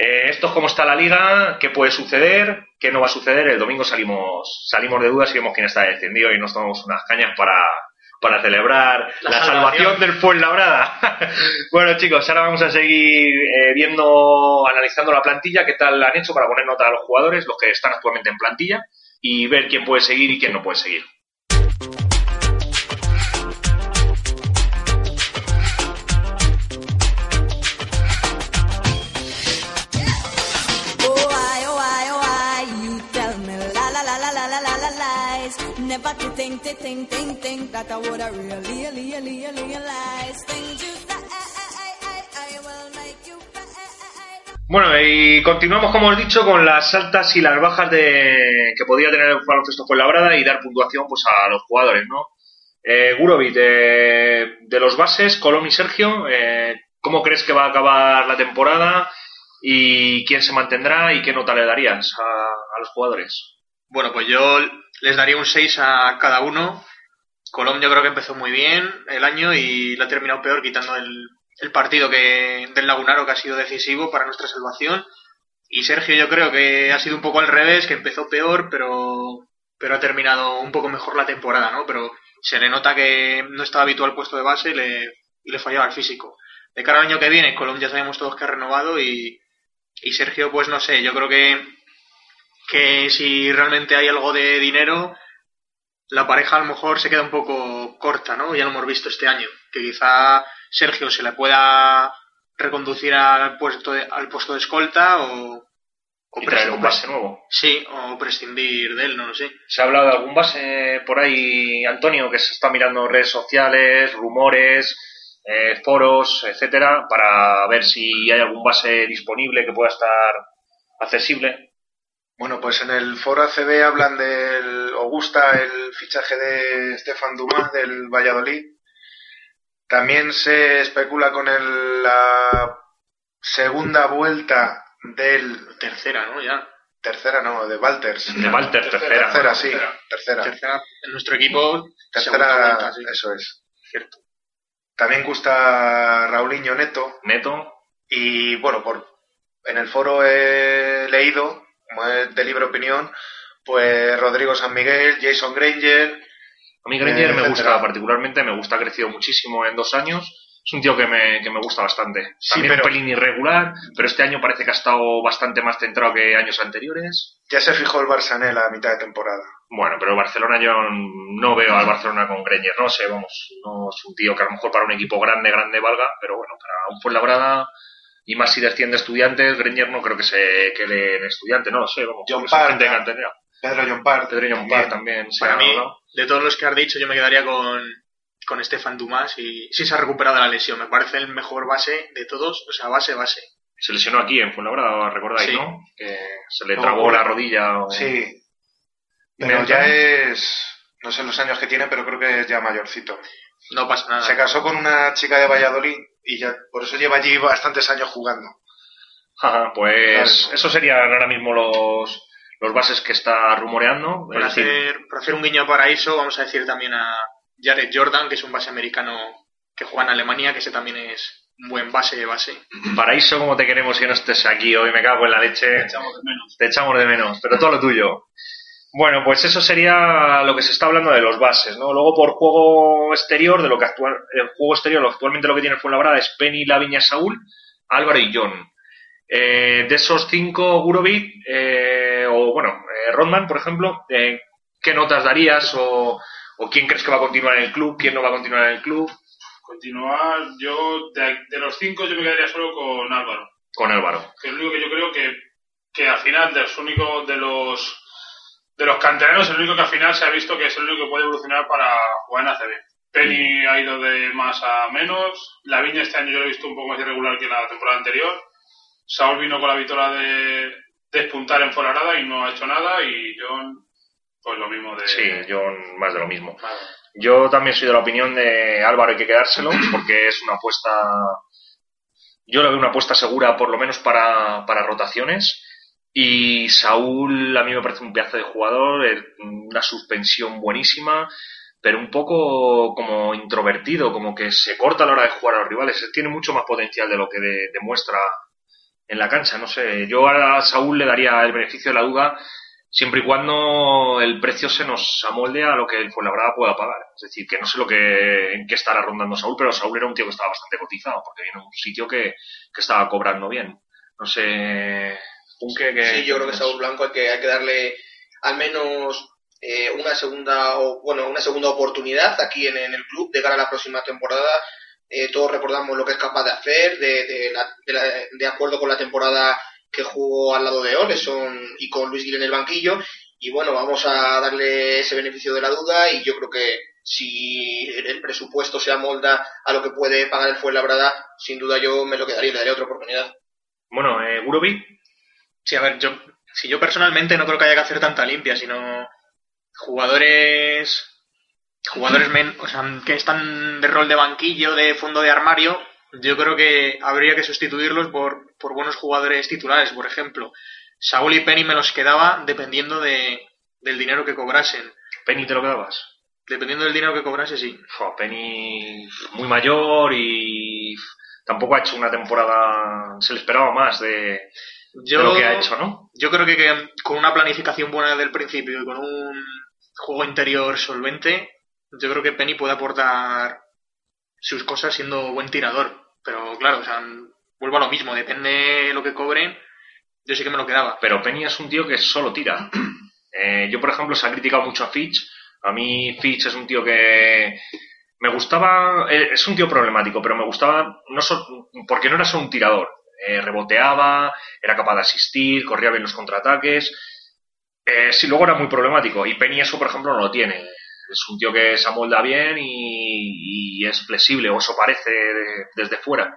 eh, esto es cómo está la liga, qué puede suceder, qué no va a suceder. El domingo salimos salimos de dudas y vemos quién está descendido y nos tomamos unas cañas para, para celebrar la, La salvación, salvación. del Fuenlabrada. [LAUGHS] bueno, chicos, ahora vamos a seguir eh, viendo, analizando la plantilla, qué tal han hecho para poner nota a los jugadores, los que están actualmente en plantilla, y ver quién puede seguir y quién no puede seguir. Never to think, to think, think, think that I would have really, really, really realize things you say. I will make you pay. Bueno, y continuamos, como os he dicho, con las altas y las bajas de que podría tener el baloncesto Fuenlabrada y dar puntuación pues a los jugadores, ¿no? Eh, Gurovic, de, de los bases, Colón y Sergio, eh, ¿cómo crees que va a acabar la temporada? ¿Y quién se mantendrá? ¿Y qué nota le darías a, a los jugadores? Bueno, pues yo les daría un 6 a cada uno. Colom yo creo que empezó muy bien el año y la ha terminado peor quitando el, partido que del Lagunaro que ha sido decisivo para nuestra salvación. Y Sergio yo creo que ha sido un poco al revés, que empezó peor, pero, pero ha terminado un poco mejor la temporada, ¿no? Pero se le nota que no estaba habitual puesto de base y le, fallaba el físico. De cara al año que viene, Colom ya sabemos todos que ha renovado y, y Sergio, pues no sé, yo creo que que si realmente hay algo de dinero, la pareja a lo mejor se queda un poco corta, ¿no? Ya lo hemos visto este año, que quizá Sergio se le pueda reconducir al puesto de, al puesto de escolta o, o Y traer pres- un base nuevo. Sí, o prescindir de él, no lo sé. ¿Se ha hablado de algún base por ahí, Antonio, que se está mirando redes sociales, rumores, eh, foros, etcétera, para ver si hay algún base disponible que pueda estar accesible? Bueno, pues en el foro ACB hablan del, o gusta el fichaje de Stefan Dumas del Valladolid. También se especula con el- la segunda vuelta del, Tercera, ¿no? Ya. tercera no, de Walters. De Walter, tercera. Tercera, sí, Tercera. tercera. Tercera en nuestro equipo. Tercera, vuelta, sí. eso es. Cierto. También gusta Raulinho Neto. Neto. Y bueno, por en el foro he leído, como es de libre opinión, pues Rodrigo San Miguel, Jason Granger, A mí Granger Eh, me etcétera. gusta particularmente, me gusta, ha crecido muchísimo en dos años. Es un tío que me, que me gusta bastante. Sí, También pero- un pelín irregular, pero este año parece que ha estado bastante más centrado que años anteriores. ya se fijó el Barça en él a mitad de temporada. Bueno, pero Barcelona yo no veo al Barcelona con Granger, no sé, vamos, no es un tío que a lo mejor para un equipo grande, grande valga, pero bueno, para un Fuenlabrada y más si desciende estudiantes, Granger no creo que se quede en estudiante, no lo sé, vamos, John. Pedro John Part. Pedro John Parr también Para ha mí, hablado. de todos los que has dicho, yo me quedaría con, con Stefan Dumas y sí se ha recuperado la lesión. Me parece el mejor base de todos, o sea, base, base. Se lesionó aquí en Fuenlabrada, recordáis, Sí. ¿no? Que se le trabó la rodilla. o- Sí. ¿Me Pero ya es. No sé los años que tiene, pero creo que es ya mayorcito. No pasa nada. Se casó con una chica de Valladolid y ya por eso lleva allí bastantes años jugando. Ajá, pues Claro. eso serían ahora mismo los, los bases que está rumoreando. Es decir, hacer, por hacer un guiño para eso, vamos a decir también a Jared Jordan, que es un base americano que juega en Alemania, que ese también es un buen base de base. Paraíso, como te queremos que no estés aquí hoy, me cago en la leche. Echamos de menos. Te echamos de menos, pero todo lo tuyo. Bueno, pues eso sería lo que se está hablando de los bases, ¿no? Luego por juego exterior, de lo que actual, el juego exterior, actualmente lo que tiene el Fuenlabrada es Penny, Laviña, Saúl, Álvaro y John. Eh, de esos cinco, Gurovic, eh, o bueno, eh, Rodman, por ejemplo, eh, ¿qué notas darías o, o quién crees que va a continuar en el club, quién no va a continuar en el club? Continuar, yo de, de los cinco yo me quedaría solo con Álvaro. Con Álvaro. que es lo único que yo creo que, que al final de los únicos de los de los canteranos el único que al final se ha visto que es el único que puede evolucionar para jugar en ACB. Penny ha ido de más a menos, la Viña este año yo lo he visto un poco más irregular que la temporada anterior. Saúl vino con la victoria de despuntar en Fuenlabrada y no ha hecho nada y John pues lo mismo de Sí, John, más de lo mismo. Yo también soy de la opinión de Álvaro hay que quedárselo [CLEARS THROAT] porque es una apuesta. Yo lo veo una apuesta segura, por lo menos para, para rotaciones. Y Saúl a mí me parece un pedazo de jugador, una suspensión buenísima, pero un poco como introvertido, como que se corta a la hora de jugar a los rivales. Tiene mucho más potencial de lo que de- demuestra en la cancha. No sé, yo a Saúl le daría el beneficio de la duda siempre y cuando el precio se nos amolde a lo que el Fuenlabrada pueda pagar. Es decir, que no sé lo que en qué estará rondando Saúl, pero Saúl era un tío que estaba bastante cotizado, porque viene de un sitio que, que estaba cobrando bien. No sé, Que... Sí, yo creo que Saúl Blanco hay que, hay que darle al menos eh, una segunda o bueno una segunda oportunidad aquí en, en el club de cara a la próxima temporada. Eh, todos recordamos lo que es capaz de hacer, de, de, la- de la- de acuerdo con la temporada que jugó al lado de Oleson y con Luis Gil en el banquillo. Y bueno, vamos a darle ese beneficio de la duda y yo creo que si el presupuesto se amolda a lo que puede pagar el Fuenlabrada, sin duda yo me lo quedaría y le daría otra oportunidad. Bueno, eh, Gurovic, Sí, a ver, yo, si yo personalmente no creo que haya que hacer tanta limpia, sino jugadores jugadores men- o sea, que están de rol de banquillo, de fondo de armario, yo creo que habría que sustituirlos por, por buenos jugadores titulares, por ejemplo. Saúl y Penny me los quedaba dependiendo de, del dinero que cobrasen. Penny te lo quedabas. Dependiendo del dinero que cobrase, sí. Fua, Penny muy mayor y tampoco ha hecho una temporada, se le esperaba más de, Yo, de lo que ha hecho, ¿no? yo creo que, que con una planificación buena del principio y con un juego interior solvente, yo creo que Penny puede aportar sus cosas siendo buen tirador. Pero claro, o sea, vuelvo a lo mismo, depende de lo que cobren, yo sí que me lo quedaba. Pero Penny es un tío que solo tira. [CLEARS THROAT] Eh, yo, por ejemplo, se ha criticado mucho a Fitch. A mí Fitch es un tío que me gustaba, eh, es un tío problemático, pero me gustaba no so- porque no era solo un tirador. Eh, reboteaba, era capaz de asistir, corría bien los contraataques. Eh, sí, luego era muy problemático. Y Penny eso, por ejemplo, no lo tiene. Es un tío que se amolda bien y, y es flexible, o eso parece de- desde fuera.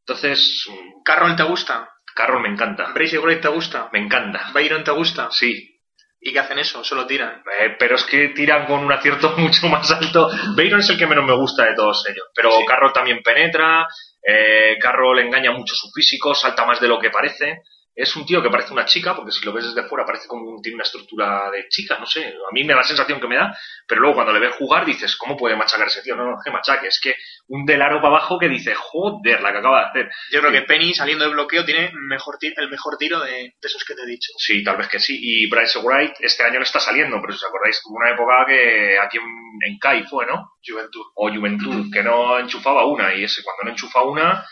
Entonces, ¿Carroll te gusta? Carroll me encanta. ¿Bracy Wright te gusta? Me encanta. ¿Byron te gusta? Sí, ¿Y qué hacen eso? Solo tiran. Eh, pero es que tiran con un acierto [LAUGHS] mucho más alto. Bayron es el que menos me gusta de todos ellos. Pero Sí. Carroll también penetra. Eh, Carroll engaña mucho su físico, salta más de lo que parece. Es un tío que parece una chica, porque si lo ves desde fuera parece como un, tiene una estructura de chica, no sé. A mí me da la sensación que me da, pero luego cuando le ves jugar dices, ¿cómo puede machacar ese tío? No, no, que machaque, es que un delaro para abajo que dice, joder, la que acaba de hacer. Yo creo que Penny saliendo de bloqueo tiene mejor el mejor tiro de, de esos que te he dicho. Sí, tal vez que sí. Y Bryce Wright este año no está saliendo, pero si os acordáis, tuvo una época que aquí en, en CAI fue, ¿no? Juventud. o Juventud, que no enchufaba una, y ese cuando no enchufa una,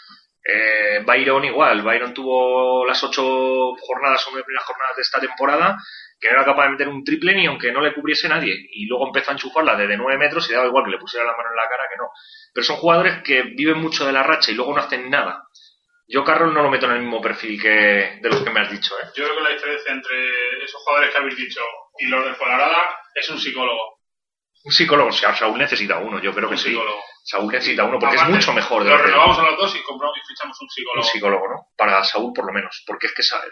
eh, Byron igual, Byron tuvo las ocho jornadas o nueve primeras jornadas de esta temporada, que no era capaz de meter un triple ni aunque no le cubriese nadie, y luego empezó a enchufarla desde nueve metros y daba igual que le pusiera la mano en la cara que no. Pero son jugadores que viven mucho de la racha y luego no hacen nada. Yo Carroll no lo meto en el mismo perfil que de los que me has dicho, ¿eh? Yo creo que la diferencia entre esos jugadores que habéis dicho y los de es un psicólogo. Un psicólogo, o sea, Saúl necesita uno, yo creo que Un sí. psicólogo. Saúl necesita uno porque Aparte, es mucho mejor de Lo lo que- renovamos a los dos y compramos y fichamos un un psicólogo. psicólogo, ¿no? Para Saúl por lo menos, porque es que sa-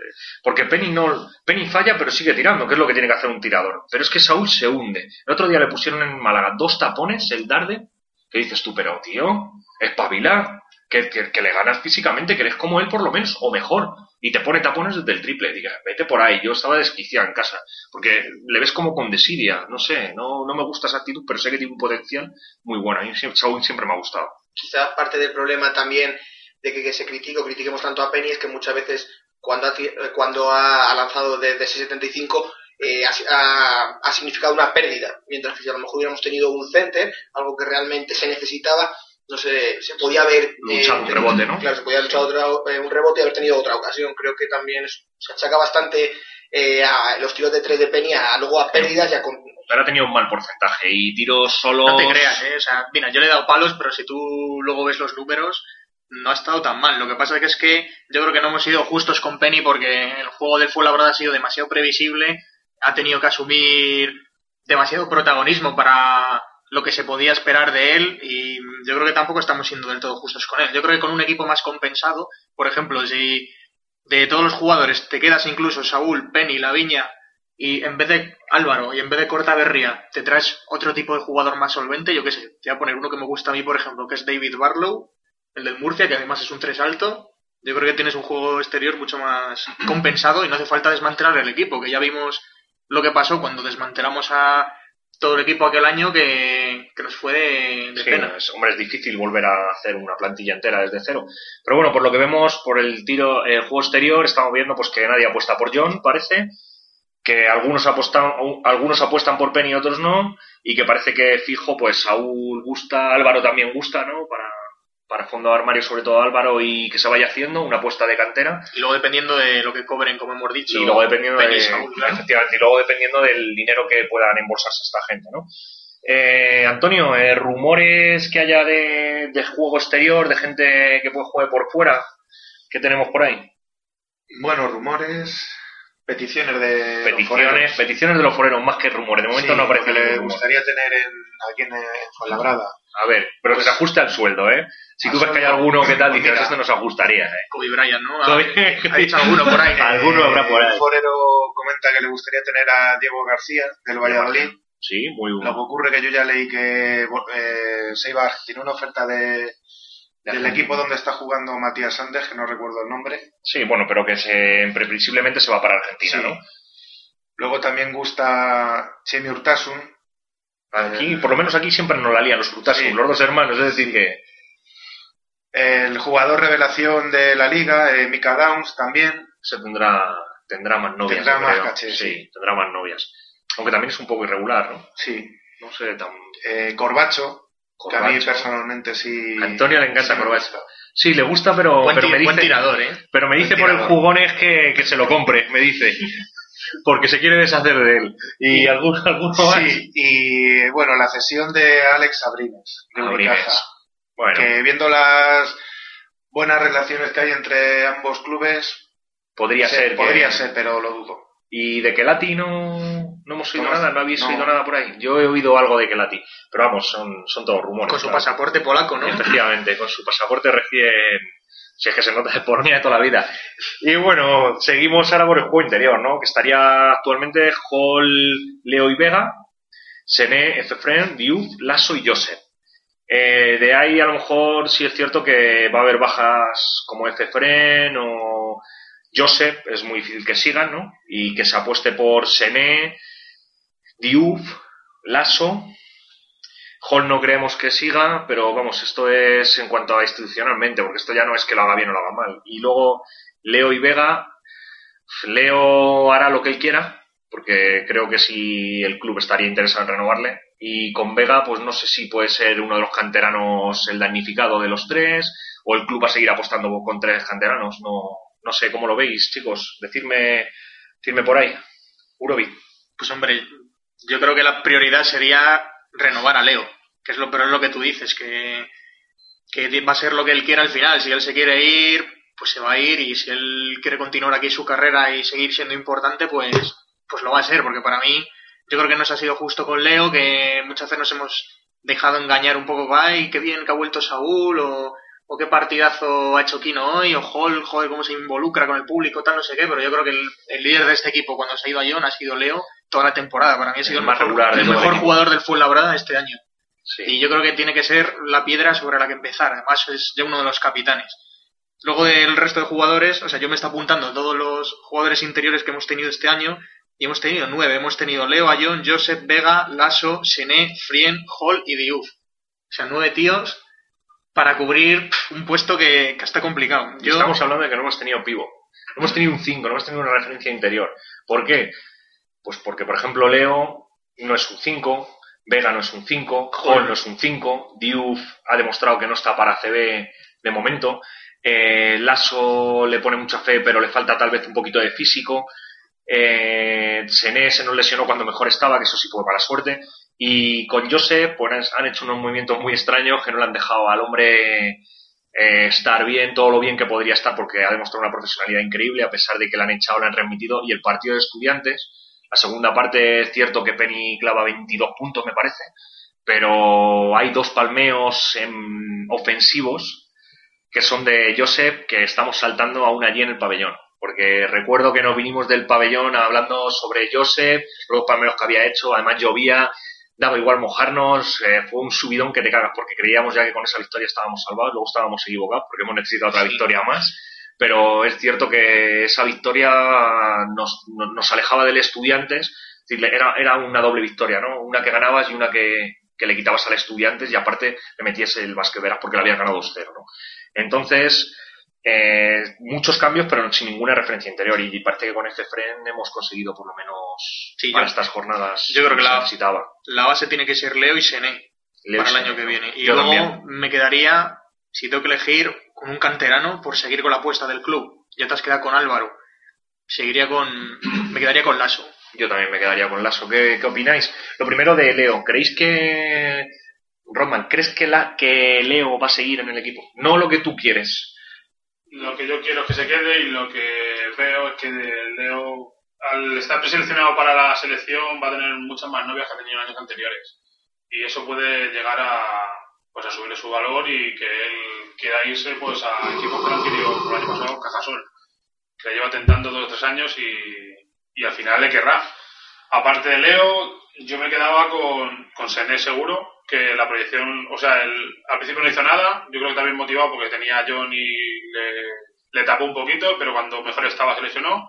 porque Penny no Penny falla pero sigue tirando, que es lo que tiene que hacer un tirador. Pero es que Saúl se hunde. El otro día le pusieron en Málaga dos tapones, el darde, que dices tú, pero tío, espabila, que, le ganas físicamente, que eres como él por lo menos, o mejor, y te pone tapones desde el triple, diga, vete por ahí, yo estaba desquiciado en casa, porque le ves como con desidia, no sé, no, no me gusta esa actitud, pero sé que tiene un potencial muy bueno, a mí Saúl siempre me ha gustado. quizás parte del problema también de que, se critique o critiquemos tanto a Penny es que muchas veces cuando ha, eh, cuando ha, lanzado desde ese 75 eh, ha- ha significado una pérdida, mientras que si a lo mejor hubiéramos tenido un center, algo que realmente se necesitaba, no sé, se podía haber Luchado un rebote, ¿no? Claro, se podía haber luchado otra- eh, un rebote y haber tenido otra ocasión. Creo que también es- se achaca bastante eh, a los tiros de tres de Penny a, luego a pérdidas y a con- Pero ha tenido un mal porcentaje y tiros solo... No te creas, ¿eh? O sea, mira, yo le he dado palos, pero si tú luego ves los números, no ha estado tan mal. Lo que pasa que es que yo creo que no hemos sido justos con Penny porque el juego del Fuenlabrada ha sido demasiado previsible, ha tenido que asumir demasiado protagonismo para lo que se podía esperar de él y yo creo que tampoco estamos siendo del todo justos con él. Yo creo que con un equipo más compensado, por ejemplo, si de todos los jugadores te quedas incluso Saúl, Penny, Laviña y en vez de Álvaro y en vez de Cortaberría te traes otro tipo de jugador más solvente, yo qué sé, te voy a poner uno que me gusta a mí, por ejemplo, que es David Barlow, el del Murcia, que además es un tres alto. Yo creo que tienes un juego exterior mucho más compensado y no hace falta desmantelar el equipo, que ya vimos lo que pasó cuando desmantelamos a todo el equipo aquel año que, que nos fue de, de Sí, pena. es- hombre, es difícil volver a hacer una plantilla entera desde cero. Pero bueno, por lo que vemos, por el tiro, el juego exterior, estamos viendo pues que nadie apuesta por John, parece, que algunos apostan, algunos apuestan por Penny y otros no, y que parece que fijo, pues Saúl gusta, Álvaro también gusta, ¿no? Para, para fondo de armario, sobre todo Álvaro, y que se vaya haciendo una apuesta de cantera. Y luego dependiendo de lo que cobren, como hemos dicho, Y luego dependiendo de, y Saúl, claro. efectivamente, y luego dependiendo del dinero que puedan embolsarse esta gente, ¿no? Eh, Antonio, eh, rumores que haya de, de juego exterior, de gente que puede jugar por fuera, ¿qué tenemos por ahí? Bueno, rumores, peticiones de los Peticiones, foreros. peticiones de los foreros, más que rumores. De momento Sí, no aparece rumor. gustaría tener en, aquí en, en Fuenlabrada. A ver, pero que se ajuste al sueldo, ¿eh? Si tú ves que hay alguno que tal, dices, esto nos ajustaría, ¿eh? Kobe Bryant, ¿no? Ha, ha dicho alguno por ahí. [LAUGHS] Alguno habrá por ahí. El forero comenta que le gustaría tener a Diego García del Valladolid. Sí, muy Lo que bueno. ocurre que yo ya leí que eh, Seibar tiene una oferta de, del equipo donde está jugando Matías Sanders, que no recuerdo el nombre. Sí, bueno, pero que se, previsiblemente se va para Argentina, Sí. ¿no? Luego también gusta Chemi Urtasun. Aquí, por lo menos aquí siempre nos la lían los Urtasun, Sí. los dos hermanos, es decir que... El jugador revelación de la liga, eh, Mika Downs también. se tendrá tendrá más novias. Tendrá más caché, sí, sí. tendrá más novias. Aunque también es un poco irregular, ¿no? Sí. No sé, tan... Eh, Corbacho, que a mí Corbacho. personalmente sí. A Antonio le encanta sí Corbacho. Sí, le gusta, pero, Buen, pero me buen dice, tirador, ¿eh? pero me dice Buen por el tirador. jugones que, que se lo compre, me dice. [LAUGHS] Porque se quiere deshacer de él. Y alguno, alguno. Sí, y bueno, la cesión de Alex Abrines, de Abrines. Bueno, que viendo las buenas relaciones que hay entre ambos clubes, podría se- ser. que- podría ser, pero lo dudo. Y de Kelati no, no hemos oído nada, no habéis no. oído nada por ahí. Yo he oído algo de Kelati, pero vamos, son, son todos rumores. Con su claro. pasaporte polaco, ¿no? Efectivamente, con su pasaporte recién. Si es que se nota de por mí de toda la vida. Y bueno, seguimos ahora por el juego interior, ¿no? Que estaría actualmente Hall, Leo y Vega, Sené, Efefren, Diouf, Lasso y Joseph. Eh, de ahí a lo mejor sí es cierto que va a haber bajas como Efefren o Joseph, es muy difícil que sigan, ¿no? Y que se apueste por Sené, Diouf, Lasso, Hall no creemos que siga, pero vamos, esto es en cuanto a institucionalmente, porque esto ya no es que lo haga bien o lo haga mal. Y luego Leo y Vega, Leo hará lo que él quiera, porque creo que si el club estaría interesado en renovarle. Y con Vega, pues no sé si puede ser uno de los canteranos el damnificado de los tres, o el club va a seguir apostando con tres canteranos. No, no sé cómo lo veis, chicos. Decidme, decidme por ahí. Urobi. Pues hombre, yo creo que la prioridad sería renovar a Leo, que es lo, pero es lo que tú dices, que, que va a ser lo que él quiera al final. Si él se quiere ir, pues se va a ir, y si él quiere continuar aquí su carrera y seguir siendo importante, pues, pues lo va a ser, porque para mí Yo creo que nos ha sido justo con Leo, que muchas veces nos hemos dejado engañar un poco, ay, qué bien que ha vuelto Saúl, o, o qué partidazo ha hecho Kino hoy, o Hall, joder, cómo se involucra con el público, tal, no sé qué, pero yo creo que el, el líder de este equipo cuando se ha ido a John ha sido Leo toda la temporada. Para mí ha sido El el, más mejor, regular el mejor jugador del Fuenlabrada este año. Sí. Y yo creo que tiene que ser la piedra sobre la que empezar. Además, es ya uno de los capitanes. Luego del resto de jugadores, o sea, yo me está apuntando todos los jugadores interiores que hemos tenido este año. Y hemos tenido nueve. Hemos tenido Leo, Ayón, Joseph, Vega, Lasso, Sené, Frien, Hall y Diouf. O sea, nueve tíos para cubrir un puesto que, que está complicado. Yo, Estamos hablando de que no hemos tenido pivo. No hemos tenido un 5, no hemos tenido una referencia interior. ¿Por qué? Pues porque, por ejemplo, Leo no es un 5, Vega no es un 5, Hall no es un 5, Diouf ha demostrado que no está para CB de momento, eh, Lasso le pone mucha fe, pero le falta tal vez un poquito de físico, eh, Sené se nos lesionó cuando mejor estaba, que eso sí fue para suerte, y con Joseph pues, han hecho unos movimientos muy extraños que no le han dejado al hombre eh, estar bien, todo lo bien que podría estar, porque ha demostrado una profesionalidad increíble, a pesar de que le han echado, le han remitido, y el partido de estudiantes, la segunda parte es cierto que Penny clava 22 puntos, me parece, pero hay dos palmeos em, ofensivos que son de Joseph, que estamos saltando aún allí en el pabellón. Porque recuerdo que nos vinimos del pabellón hablando sobre Joseph, los palmeos que había hecho, además llovía, daba igual mojarnos, eh, fue un subidón que te cagas, porque creíamos ya que con esa victoria estábamos salvados, luego estábamos equivocados, porque hemos necesitado otra victoria más, pero es cierto que esa victoria nos, nos, alejaba del estudiantes, es decir, era, era una doble victoria, ¿no? Una que ganabas y una que, que le quitabas al estudiantes y aparte le metías el Basque Veras porque le había ganado 2-0, ¿no? Entonces, eh, muchos cambios, pero sin ninguna referencia interior. Y parece que con este Fren hemos conseguido por lo menos Sí, para yo- estas jornadas. yo creo que la- necesitaba. la base tiene que ser Leo y Sené. Leo para el año que viene. Y Yo luego también. me quedaría, si tengo que elegir, con un canterano por seguir con la apuesta del club. Ya te has quedado con Álvaro. Seguiría con. [CLEARS THROAT] Me quedaría con Lasso. Yo también me quedaría con Lasso. ¿Qué, qué opináis? Lo primero de Leo. ¿Creéis que. Rodman, ¿crees que, la, que Leo va a seguir en el equipo? No lo que tú quieres. Lo que yo quiero es que se quede y lo que veo es que Leo, al estar preseleccionado para la selección, va a tener muchas más novias que ha tenido en años anteriores. Y eso puede llegar a, pues a subirle su valor y que él quiera irse pues a equipos que han querido por el año pasado, Cajasol, que le lleva tentando dos o tres años y, y al final le querrá. Aparte de Leo, yo me quedaba con, con Sené seguro, que la proyección, o sea, el, al principio no hizo nada, yo creo que también motivado porque tenía a John y le, le tapó un poquito, pero cuando mejor estaba se lesionó,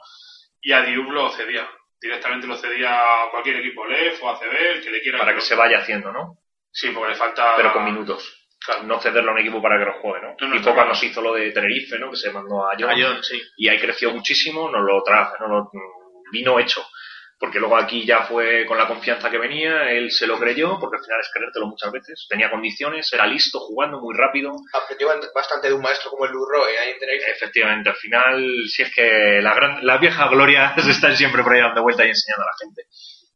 y a Diub lo cedía, directamente lo cedía a cualquier equipo, LEF o ACB, el que le quiera. Para que se vaya haciendo, ¿no? Sí, porque le falta... Pero con minutos. No cederlo a un equipo para que lo juegue, ¿no? No, no, tipo está cuando claro. se hizo lo de Tenerife, ¿no? Que se mandó a John. A John, sí. Y ahí creció muchísimo, nos lo trajo, nos lo vino hecho. Porque luego aquí ya fue con la confianza que venía, él se lo creyó, porque al final es creértelo muchas veces. Tenía condiciones, era listo, jugando muy rápido. Aprendió bastante de un maestro como el Lurro, ¿eh? ahí en Tenerife. Efectivamente, al final, si es que la gran, las viejas glorias [LAUGHS] están siempre por ahí dando vuelta y enseñando a la gente.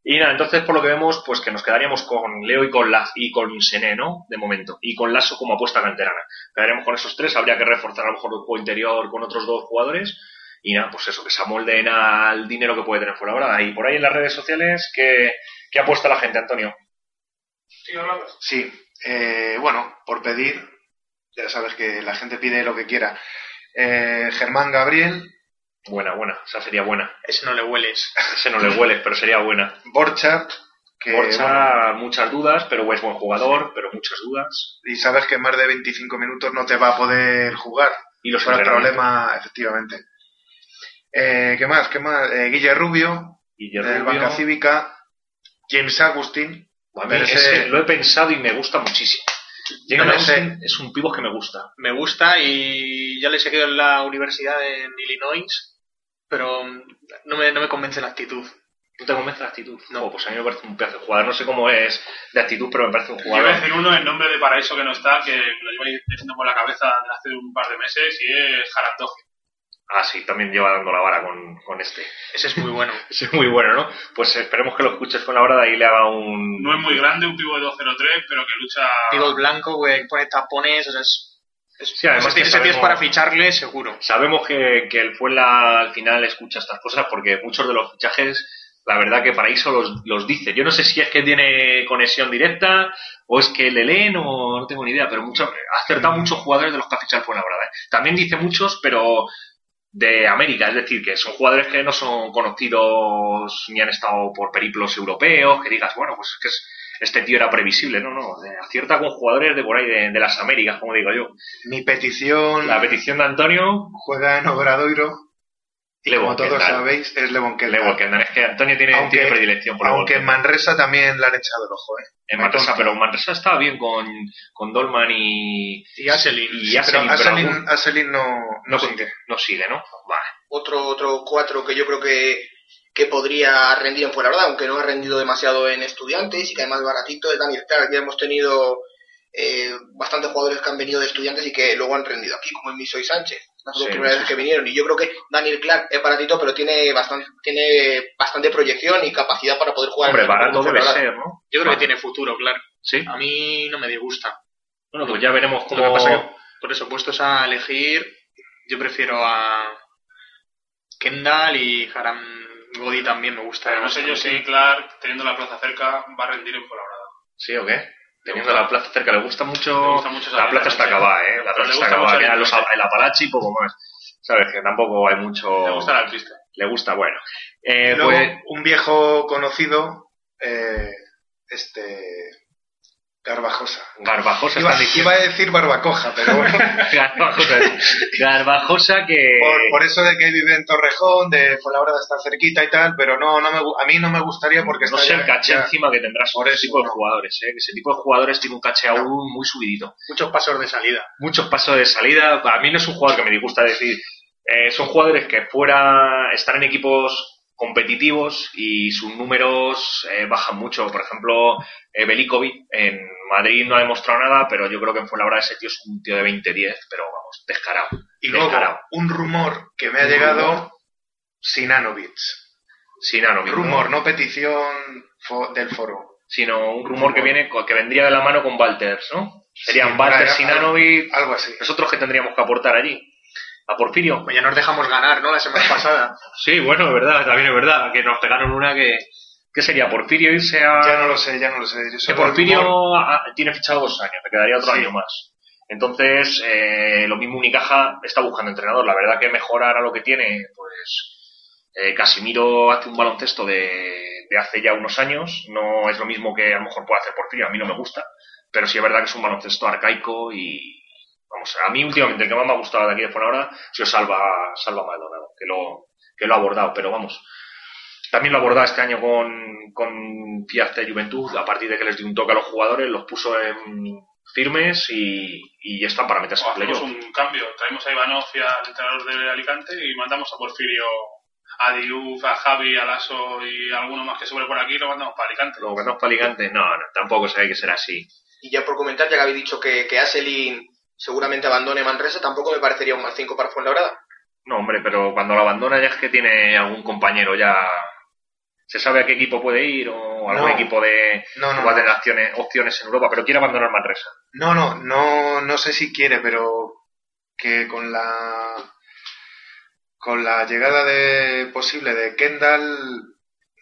Y nada, entonces por lo que vemos, pues que nos quedaríamos con Leo y con Laz y con Sené, ¿no? De momento. Y con Lasso como apuesta canterana. Quedaríamos con esos tres, habría que reforzar a lo mejor el juego interior con otros dos jugadores. Y nada, pues eso, que se amolden al dinero que puede tener fuera ahora. Y por ahí en las redes sociales, ¿qué, qué apuesta la gente, Antonio? ¿Sí, hablando? Sí, eh, bueno, por pedir, ya sabes que la gente pide lo que quiera. Eh, Germán Gabriel, Buena, buena, esa sería buena. Ese no le hueles. Ese no le huele, pero sería buena. Borchat, que bueno, muchas dudas, pero es buen jugador, pero muchas dudas. y sabes que más de 25 minutos no te va a poder jugar. Y los Por el problema, efectivamente. Eh, ¿Qué más? ¿Qué más? Eh, Guille Rubio, Guille del Rubio. Banca Cívica, James Agustín. A mí pero ese ese- lo he pensado y me gusta muchísimo. James No es un pivo que me gusta. Me gusta y ya le he seguido en la universidad en Illinois, pero no me, no me convence la actitud. ¿No te convence la actitud? No, pues a mí me parece un pedazo de jugador. No sé cómo es de actitud, pero me parece un Yo iba a jugador. decir uno en nombre de Paraíso que no está, que lo lleváis teniendo por la cabeza desde hace un par de meses, y es Jarandoji. Ah, sí, también lleva dando la vara con, con este. Ese es muy bueno. [LAUGHS] Ese es muy bueno, ¿no? Pues esperemos que lo escuches con la hora de ahí le haga un. No es muy grande, un pivo de 2.03, pero que lucha... Pivot blanco, güey, pone tapones, o sea, es- Sí, además que sabemos- para ficharle seguro. Sabemos que, que el Fuenla al final escucha estas cosas porque muchos de los fichajes la verdad que Paraíso los, los dice. Yo no sé si es que tiene conexión directa o es que le leen o no tengo ni idea, pero mucho, ha acertado muchos jugadores de los que ha fichado el Fuenlabrada. ¿eh? También dice muchos, pero de América, es decir, que son jugadores que no son conocidos ni han estado por periplos europeos, que digas, bueno, pues es que es- este tío era previsible, no, no, acierta con jugadores de por ahí, de, de las Américas, como digo yo. Mi petición La petición de Antonio, juega en Obradoiro. Y Levon como todos Kendall. sabéis, es Levon Kendall. Kendall. Es que Antonio tiene, Aunque- tiene predilección por Aunque en. Manresa también le han echado el ojo, ¿eh? En Manresa, pero Manresa estaba bien con, con Dolman y, Y Aselin. y Pero Aselin, pero Aselin, algún- Aselin no, no, no sigue. sigue. no sigue, ¿no? Vale. Otro, otro cuatro que yo creo que, que podría rendir en Fuenlabrada, aunque no ha rendido demasiado en estudiantes y que además baratito es Daniel Clark. Ya hemos tenido eh, bastantes jugadores que han venido de estudiantes y que luego han rendido aquí, como el Misoy Sánchez. Las dos Sí, primeras sí, veces que vinieron. Y yo creo que Daniel Clark es baratito, pero tiene bastante, tiene bastante proyección y capacidad para poder jugar. Hombre, en el barato de debe ser, ¿no? Yo creo que tiene futuro, claro. Sí. A mí no me disgusta. Bueno, pues ya veremos Lo que cómo... pasa que, por eso, puestos a elegir, yo prefiero a Kendall y Haram Godi también me gusta. Pero no sé yo si Clark, teniendo la plaza cerca, va a rendir en Fuenlabrada. ¿Sí o qué? Teniendo la plaza cerca, le gusta mucho... Le gusta mucho la plaza está acabada, ¿eh? La plaza está acabada. el los, distancia. el Apalache y poco más. ¿Sabes? Que tampoco hay mucho... Le gusta el artista. Le gusta, bueno. Eh, Luego, pues... un viejo conocido, eh, este. Garbajosa. Garbajosa Iba, a decir barbacoja, pero bueno. [LAUGHS] Garbajosa. Garbajosa que... por, por eso de que vive en Torrejón, de Fuenlabrada está cerquita y tal, pero no, no me, a mí no me gustaría porque no está sé el caché ya- encima que tendrás Por ese tipo de jugadores, ¿eh? Ese tipo de jugadores tiene un caché aún muy subidito. Muchos pasos de salida. Muchos pasos de salida. Para mí no es un jugador que me disgusta decir. Eh, son jugadores que fuera están en equipos competitivos y sus números eh, bajan mucho. Por ejemplo, eh, Belikovic en Madrid no ha demostrado nada, pero yo creo que en Fuenlabrada ese tío es un tío de 20-10, pero vamos, descarado. Y luego, un rumor que me ha Un llegado, rumor. Sinanovic. Sin Anovic, ¿no? Rumor, no petición fo- del foro. sino un rumor que viene que vendría de la mano con Walters, ¿no? Serían Sí, Walters, Sinanovic, Algo así. nosotros que tendríamos que aportar allí. A Porfirio. Pues ya nos dejamos ganar, ¿no? La semana pasada. Sí, bueno, es verdad, también es verdad, que nos pegaron una que... ¿Qué sería? ¿Porfirio irse a...? Ya no lo sé, ya no lo sé. Que Porfirio tiene fichado dos años, le quedaría otro Sí. año más. Entonces, eh, lo mismo Unicaja está buscando entrenador. La verdad que mejorar a lo que tiene, pues eh, Casimiro hace un baloncesto de, de hace ya unos años. No es lo mismo que a lo mejor puede hacer Porfirio, a mí no me gusta. Pero sí es verdad que es un baloncesto arcaico y... Vamos, a mí últimamente el que más me ha gustado de aquí de Fuenlabrada ha sido Salva, Salva Maldonado, que lo, que lo ha abordado. Pero vamos, también lo ha abordado este año con, con Fiat Juventud, a partir de que les dio un toque a los jugadores, los puso en firmes y, y ya están para meterse en playoff. un cambio. Traemos a Ivanov y al entrenador de Alicante y mandamos a Porfirio, a Diouf, a Javi, a Lasso y alguno más que sobre por aquí y lo mandamos para Alicante. Lo ganamos para Alicante, no, no, tampoco se hay que ser así. Y ya por comentar, ya que habéis dicho que, que Aselin seguramente abandone Manresa, tampoco me parecería un mal 5 para Fuenlabrada. No, hombre, pero cuando lo abandona ya es que tiene algún compañero ya... ¿Se sabe a qué equipo puede ir o algún No. equipo de No, no, va a tener opciones, opciones en Europa? Pero quiere abandonar Manresa. No, no, no, no sé si quiere, pero que con la con la llegada de posible de Kendall,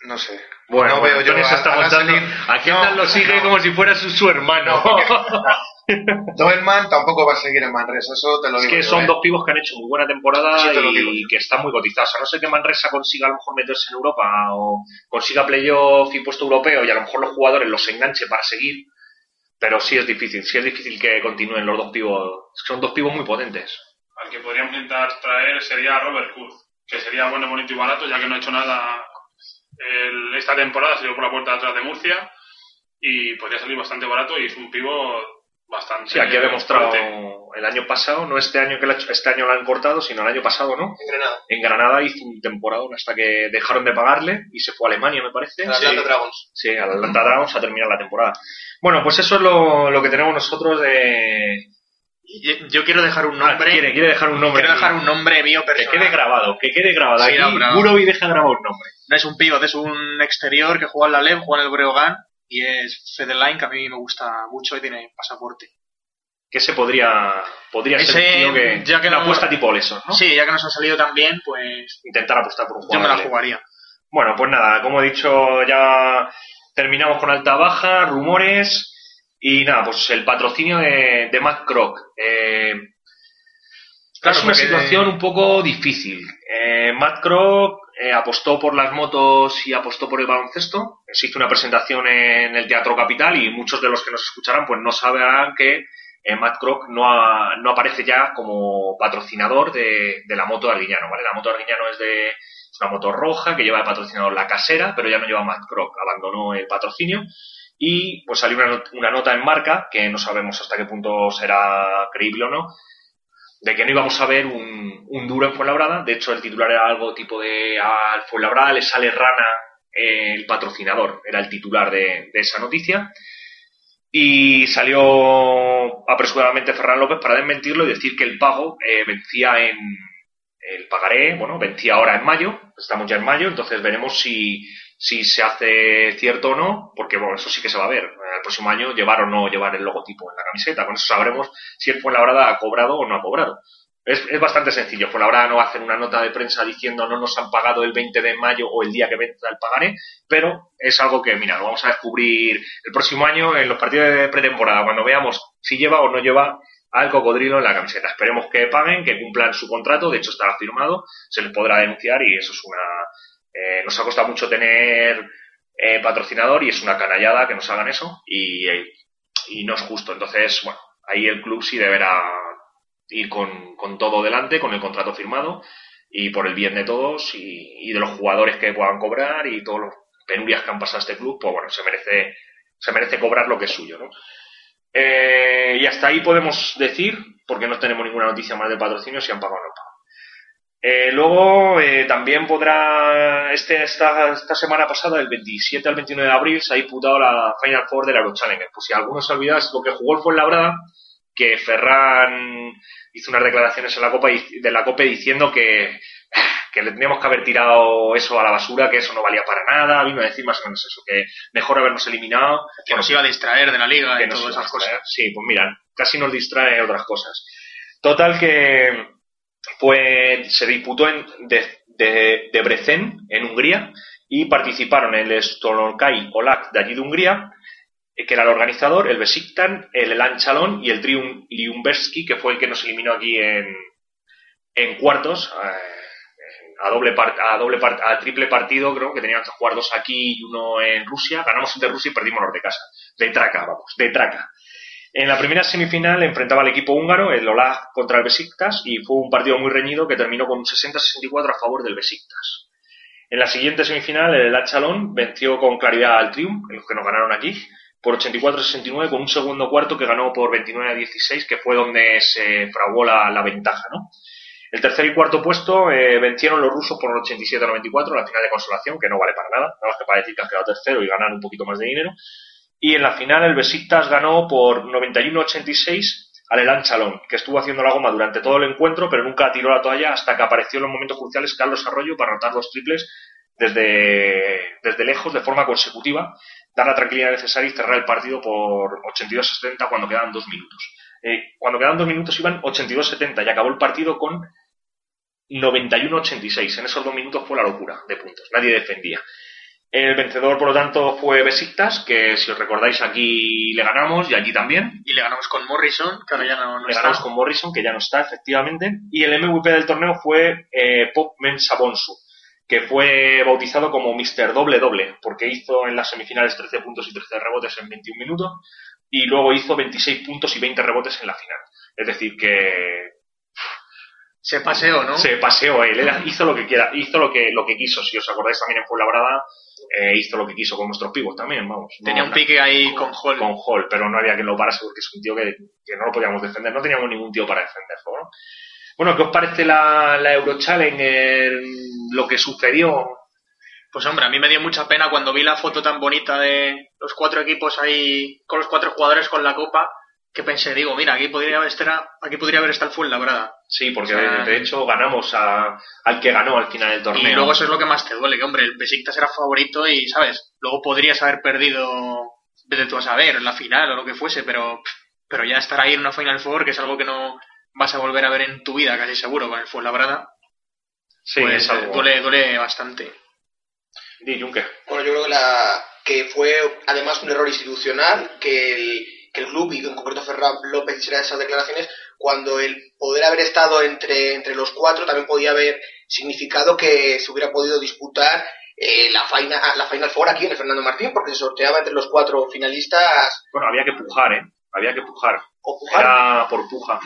no sé. Bueno, no bueno, veo yo Antonio se está montando. A Kendall No, lo sigue no. como si fuera su, su hermano. Doelman [LAUGHS] tampoco va a seguir en Manresa, eso te lo Es digo que yo, son ¿eh? dos pibos que han hecho muy buena temporada Sí, te y que están muy cotizados. A no ser que Manresa consiga a lo mejor meterse en Europa o consiga playoff y puesto europeo y a lo mejor los jugadores los enganche para seguir. Pero sí es difícil, sí es difícil que continúen los dos pibos. Son dos pibos muy potentes. Al que podríamos intentar traer sería Robert Kurz, que sería bueno, bonito y barato, ya que no ha hecho nada el- esta temporada, salió por la puerta de atrás de Murcia y podría salir bastante barato y es un pivo bastante. Sí, aquí ha demostrado fuerte. el año pasado, no este año que hecho- este año lo han cortado, sino el año pasado, ¿no? En Granada, En Granada hizo un temporadón hasta que dejaron de pagarle y se fue a Alemania, me parece. el Atlanta Dragons. Sí, al Atlanta Dragons a terminar la temporada. Bueno, pues eso es lo, lo que tenemos nosotros de... Yo, yo quiero dejar un Ah, nombre. quiere, quiere dejar un nombre. quiero dejar un nombre mío Que personal. quede grabado, que quede grabado. Sí, Aquí no, Burovi deja grabado un nombre. No es un pivot, es un exterior que juega en la LEV, juega en el Breogán y es Federline, que a mí me gusta mucho y tiene pasaporte. Que ese podría, podría ser Ese, un tío que, ya que una no- apuesta tipo Leso, ¿no? Sí, ya que nos ha salido tan bien, pues Intentar apostar por un yo jugador. me la jugaría. Bueno, pues nada, como he dicho, ya terminamos con alta baja, rumores y nada, pues el patrocinio de, de Matt Kroc. Eh, Claro, es una situación un poco difícil. Eh, Matt Kroc eh, apostó por las motos y apostó por el baloncesto. Existe una presentación en el Teatro Capital y muchos de los que nos escucharán pues no sabrán que eh, Matt Kroc no, ha- no aparece ya como patrocinador de, de la moto de Arguiñano, ¿vale? La moto de Arguiñano es de es una moto roja que lleva de patrocinador la casera, pero ya no lleva Matt Kroc, abandonó el patrocinio y pues salió una, una nota en marca que no sabemos hasta qué punto será creíble o no, de que no íbamos a ver un, un duro en Fuenlabrada. De hecho, el titular era algo tipo de al Fuenlabrada le sale rana eh, el patrocinador, era el titular de, de esa noticia. Y salió apresuradamente Ferran López para desmentirlo y decir que el pago eh, vencía en. El pagaré, bueno, vencía ahora en mayo, estamos ya en mayo, entonces veremos si, si se hace cierto o no, porque bueno, eso sí que se va a ver. El próximo año llevar o no llevar el logotipo en la camiseta, con eso sabremos si el Fuenlabrada ha cobrado o no ha cobrado. Es, es bastante sencillo. Fuenlabrada no va a hacer una nota de prensa diciendo no nos han pagado el 20 de mayo o el día que venza el pagaré, pero es algo que, mira, lo vamos a descubrir el próximo año en los partidos de pretemporada, cuando veamos si lleva o no lleva al cocodrilo en la camiseta. Esperemos que paguen, que cumplan su contrato, de hecho estará firmado, se les podrá denunciar y eso es una... eh, nos ha costado mucho tener eh, patrocinador y es una canallada que nos hagan eso y, no es justo. Entonces, bueno, ahí el club sí deberá ir con, todo delante, con el contrato firmado y por el bien de todos y, de los jugadores que puedan cobrar y todos los penurias que han pasado a este club, pues bueno, se merece, se merece cobrar lo que es suyo, ¿no? Eh, y hasta ahí podemos decir, porque no tenemos ninguna noticia más de patrocinio, si han pagado o no pagado. Eh, luego eh, también podrá, este, esta, esta semana pasada, del 27 al 29 de abril, se ha disputado la Final Four del Eurochallenger. Pues si alguno se olvida, es lo que jugó el Fuenlabrada, que Ferran hizo unas declaraciones en la Copa de la Copa diciendo que, que le teníamos que haber tirado eso a la basura, que eso no valía para nada, vino a decir más o menos eso, que mejor habernos eliminado. Que nos iba a distraer de la liga y todas esas cosas. Sí, pues mira, casi nos distrae otras cosas. Total que pues se disputó en de, de, en Hungría, y participaron el Stolonkai Olak de allí de Hungría, que era el organizador, el Besiktan, el Elan Chalon y el Trium Liumberski, que fue el que nos eliminó aquí en, en cuartos, eh, a doble a doble par- a triple partido, creo que tenían que jugar dos aquí y uno en Rusia. Ganamos el de Rusia y perdimos los de casa. De traca, vamos, de traca. En la primera semifinal enfrentaba al equipo húngaro, el Olaf contra el Besiktas, y fue un partido muy reñido que terminó con un 60-64 a favor del Besiktas. En la siguiente semifinal, el Achalón venció con claridad al Triumph, los que nos ganaron aquí, por 84-69, con un segundo cuarto que ganó por 29-16, que fue donde se fraguó la, ventaja, ¿no? El tercer y cuarto puesto eh, vencieron los rusos por 87-94, la final de consolación, que no vale para nada, nada más que para decir que has quedado tercero y ganar un poquito más de dinero. Y en la final el Besiktas ganó por 91-86 al Elan Chalón, que estuvo haciendo la goma durante todo el encuentro, pero nunca tiró la toalla hasta que apareció en los momentos cruciales Carlos Arroyo para anotar los triples desde, desde lejos, de forma consecutiva, dar la tranquilidad necesaria y cerrar el partido por 82-70 cuando quedaban dos minutos. Eh, cuando quedaban dos minutos iban 82-70 y acabó el partido con 91-86. En esos dos minutos fue la locura de puntos. Nadie defendía. El vencedor, por lo tanto, fue Besiktas, que si os recordáis aquí le ganamos y allí también. Y le ganamos con Morrison, que ahora ya no, no Le está. ganamos con Morrison, que ya no está, efectivamente. Y el MVP del torneo fue eh, Pop Mensabonsu, que fue bautizado como Mr. Doble Doble, porque hizo en las semifinales 13 puntos y 13 rebotes en 21 minutos, y luego hizo 26 puntos y 20 rebotes en la final. Es decir, que Se paseó, ¿no? se paseó él, él hizo lo que quiera, hizo lo que, lo que quiso. Si os acordáis también en Fuenlabrada, eh, hizo lo que quiso con nuestros pibos también, vamos. Tenía No, un pique ahí con Hall. con Hall, pero no había quien lo parase porque es un tío que, que no lo podíamos defender, no teníamos ningún tío para defenderlo. ¿no? Bueno, ¿qué os parece la, la Eurochallenger, lo que sucedió? Pues hombre, a mí me dio mucha pena cuando vi la foto tan bonita de los cuatro equipos ahí, con los cuatro jugadores con la copa, que pensé, digo, mira, aquí podría haber estar, aquí podría haber estado el Fuenlabrada. Sí, porque O sea, de, hecho ganamos a, al que ganó al final del torneo. Y luego eso es lo que más te duele, que hombre, el Besiktas era favorito y, ¿sabes? Luego podrías haber perdido, desde tú a saber, en la final o lo que fuese, pero, pero ya estar ahí en una Final Four, que es algo que no vas a volver a ver en tu vida, casi seguro, con el Fuenlabrada, sí, pues es algo- duele, duele bastante. Di, Junque. Bueno, yo creo que, la, que fue además un error institucional que el, que el club y en concreto Ferran López hiciera esas declaraciones cuando el poder haber estado entre, entre los cuatro también podía haber significado que se hubiera podido disputar eh, la, final, la Final Four aquí en el Fernando Martín porque se sorteaba entre los cuatro finalistas Bueno, había que pujar, ¿eh? Había que pujar. o pujar. Era por puja.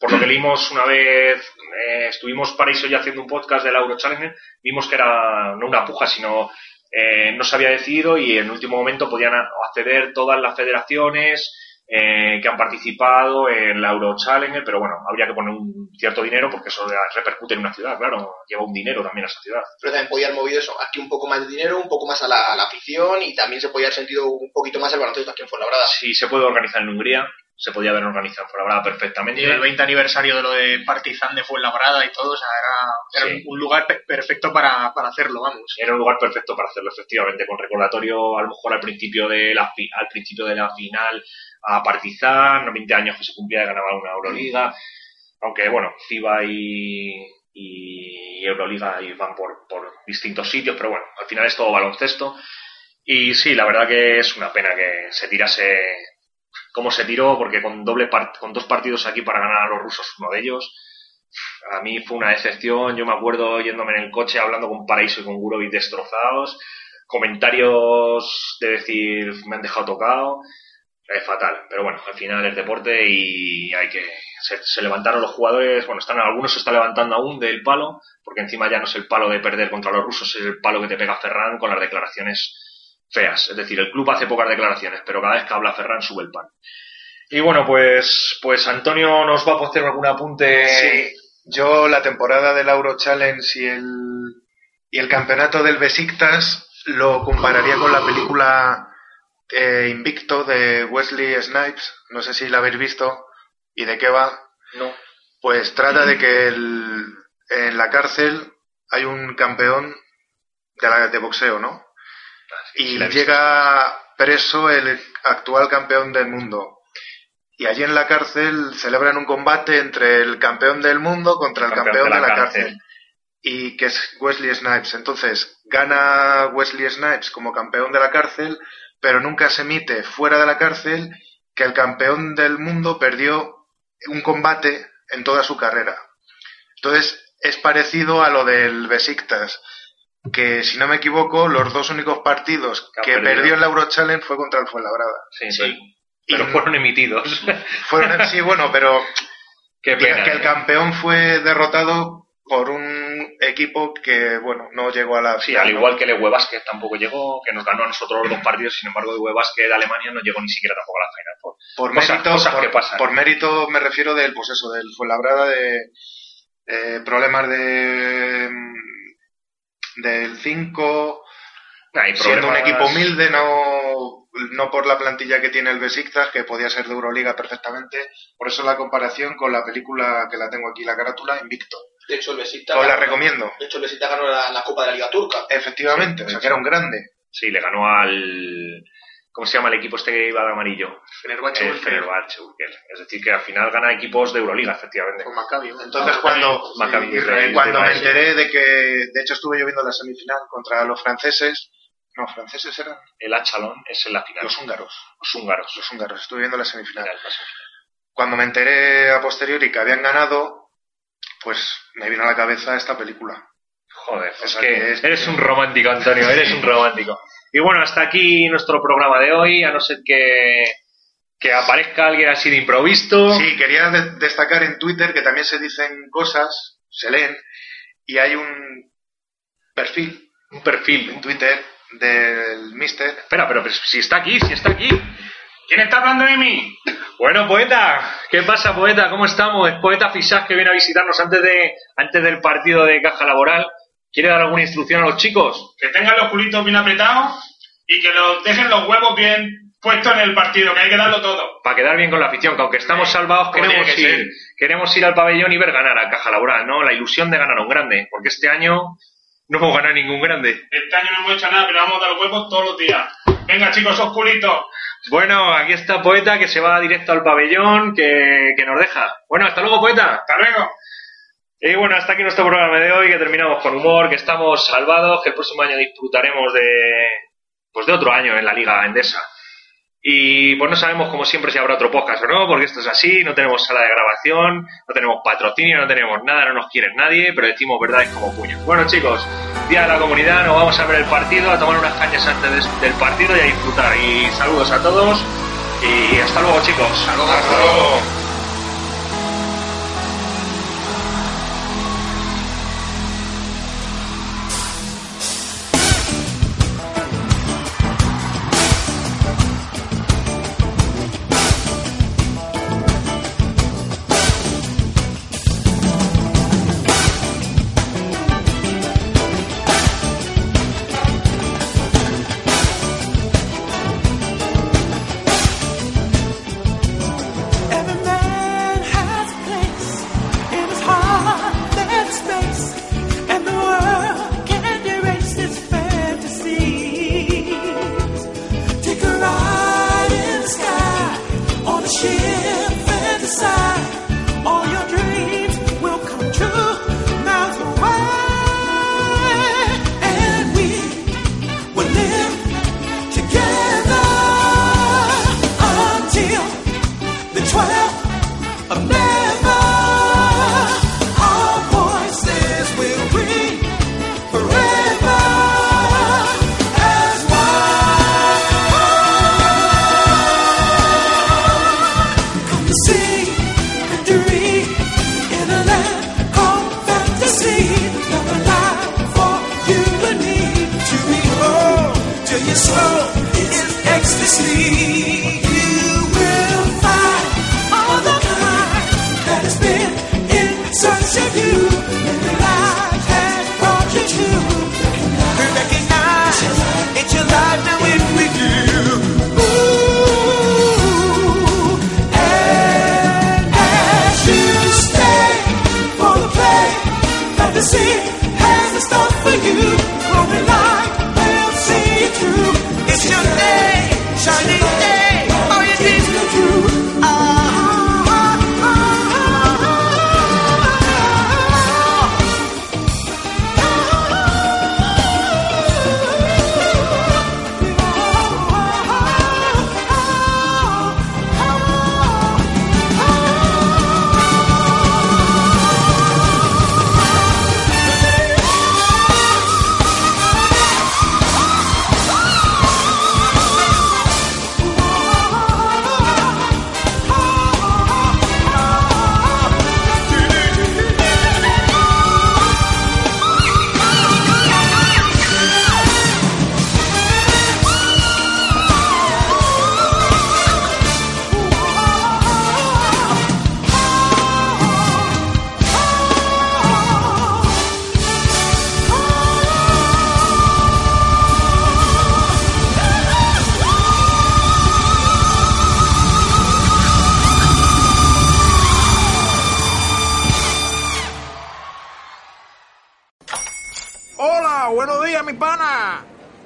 Por lo que leímos una vez, eh, estuvimos Paraíso ya haciendo un podcast del Euro Challenger, vimos que era no una puja, sino eh, no se había decidido y en último momento podían acceder todas las federaciones eh, que han participado en la Euro Challenger, pero bueno, habría que poner un cierto dinero porque eso repercute en una ciudad, claro, lleva un dinero también a esa ciudad. pero también podía haber movido eso, aquí un poco más de dinero, un poco más a la, a la afición y también se podía haber sentido un poquito más el baloncesto aquí en Fuenlabrada. Si se puede organizar en Hungría, se podía haber organizado en Fuenlabrada perfectamente. Y el 20 aniversario de lo de Partizan de Fuenlabrada y todo, o sea, era, era Sí. un lugar pe- perfecto para, para hacerlo, vamos. Era un lugar perfecto para hacerlo, efectivamente, con recordatorio a lo mejor al principio de la, fi- al principio de la final a Partizan, los 20 años que se cumplía de ganar una Euroliga, aunque bueno, FIBA y, y Euroliga y van por, distintos sitios, pero bueno, al final es todo baloncesto. Y sí, la verdad que es una pena que se tirase como se tiró, porque con doble con dos partidos aquí para ganar a los rusos, uno de ellos, a mí fue una decepción. Yo me acuerdo yéndome en el coche hablando con Paraíso y con Gurovic destrozados, comentarios de decir me han dejado tocado, es fatal. Pero bueno, al final es deporte y hay que se, levantaron los jugadores. Bueno, están algunos se está levantando aún del palo, porque encima ya no es el palo de perder contra los rusos, es el palo que te pega Ferran con las declaraciones feas. Es decir, el club hace pocas declaraciones, pero cada vez que habla Ferran sube el pan. Y bueno, pues, pues Antonio nos va a hacer algún apunte. Sí, yo la temporada del Euro Challenge y el, y el campeonato del Besiktas lo compararía con la película eh, Invicto de Wesley Snipes. No sé si la habéis visto y de qué va. No. Pues trata de [LAUGHS] que el- en la cárcel hay un campeón de, la- de boxeo, ¿no? Y sí he visto. llega preso el actual campeón del mundo. Y allí en la cárcel celebran un combate entre el campeón del mundo contra el campeón, de la, cárcel. Y que es Wesley Snipes. Entonces, gana Wesley Snipes como campeón de la cárcel, pero nunca se emite fuera de la cárcel que el campeón del mundo perdió un combate en toda su carrera. Entonces, es parecido a lo del Besiktas, que si no me equivoco, los dos únicos partidos Que perdió el Euro Challenge fue contra el Fuenlabrada. Sí, Sí. pero- Y- fueron emitidos. [LAUGHS] Fueron, sí, bueno, pero Qué que, pena. que el ¿eh? campeón fue derrotado por un equipo que, bueno, no llegó a la Sí, final, al ¿no? igual que el Ewe Basket tampoco llegó, que nos ganó a nosotros los dos partidos, sin embargo, el Ewe Basket de Alemania no llegó ni siquiera tampoco a la Final por cosas- mérito, cosas por, que pasan. por mérito me refiero del, pues eso, del Fuenlabrada de eh, problemas de mm, del 5, Hay siendo un equipo humilde, no, no por la plantilla que tiene el Besiktas, que podía ser de Euroliga perfectamente, por eso la comparación con la película que la tengo aquí, la carátula, Invicto. De hecho, el Besiktas Os la ganó- recomiendo. De hecho, el Besiktas ganó la, la Copa de la Liga Turca. Efectivamente, o sea que era un grande. Sí, le ganó al... ¿Cómo se llama el equipo este que iba de amarillo? Fenerbahce, El Ulster, Fenerbahce. Es decir, que al final gana equipos de Euroliga, efectivamente. con Maccabi. ¿no? Entonces cuando, Maccabi sí, Israel, cuando me Israel. enteré de que, de hecho estuve yo viendo la semifinal contra los franceses, no, franceses eran El Achalón es en la final. los húngaros, Los húngaros. los húngaros, estuve viendo la semifinal. Final, la semifinal. Cuando me enteré a posteriori que habían ganado, pues me vino a la cabeza esta película. Joder, O es sea que que es- eres un romántico, Antonio, eres un romántico. Y bueno, hasta aquí nuestro programa de hoy, a no ser que, que aparezca alguien así de improvisto. Sí, quería de- destacar en Twitter que también se dicen cosas, se leen, y hay un perfil Un perfil. en Twitter del Mister Espera, pero, pero si está aquí, si está aquí. ¿Quién está hablando de mí? Bueno, poeta, ¿qué pasa, poeta? ¿Cómo estamos? Es poeta Fisac que viene a visitarnos antes de antes del partido de caja laboral. ¿Quiere dar alguna instrucción a los chicos? Que tengan los culitos bien apretados y que los dejen los huevos bien puestos en el partido, que hay que darlo todo. Para quedar bien con la afición, que aunque estamos salvados, queremos que ir, queremos ir al pabellón y ver ganar a caja laboral, ¿no? La ilusión de ganar a un grande, porque este año no hemos ganado ningún grande. Este año no hemos hecho nada, pero vamos a dar los huevos todos los días. Venga, chicos, esos culitos. Bueno, aquí está poeta que se va directo al pabellón, que, que nos deja. Bueno, hasta luego, poeta. Hasta luego. Y bueno, hasta aquí nuestro programa de hoy, que terminamos con humor, que estamos salvados, que el próximo año disfrutaremos de, pues de otro año en la Liga Endesa. Y pues no sabemos, como siempre, si habrá otro podcast o no, porque esto es así, no tenemos sala de grabación, no tenemos patrocinio, no tenemos nada, no nos quiere nadie, pero decimos verdades como puños. Bueno chicos, Día de la Comunidad, nos vamos a ver el partido, a tomar unas cañas antes de- del partido y a disfrutar. Y saludos a todos y hasta luego chicos. Hasta luego.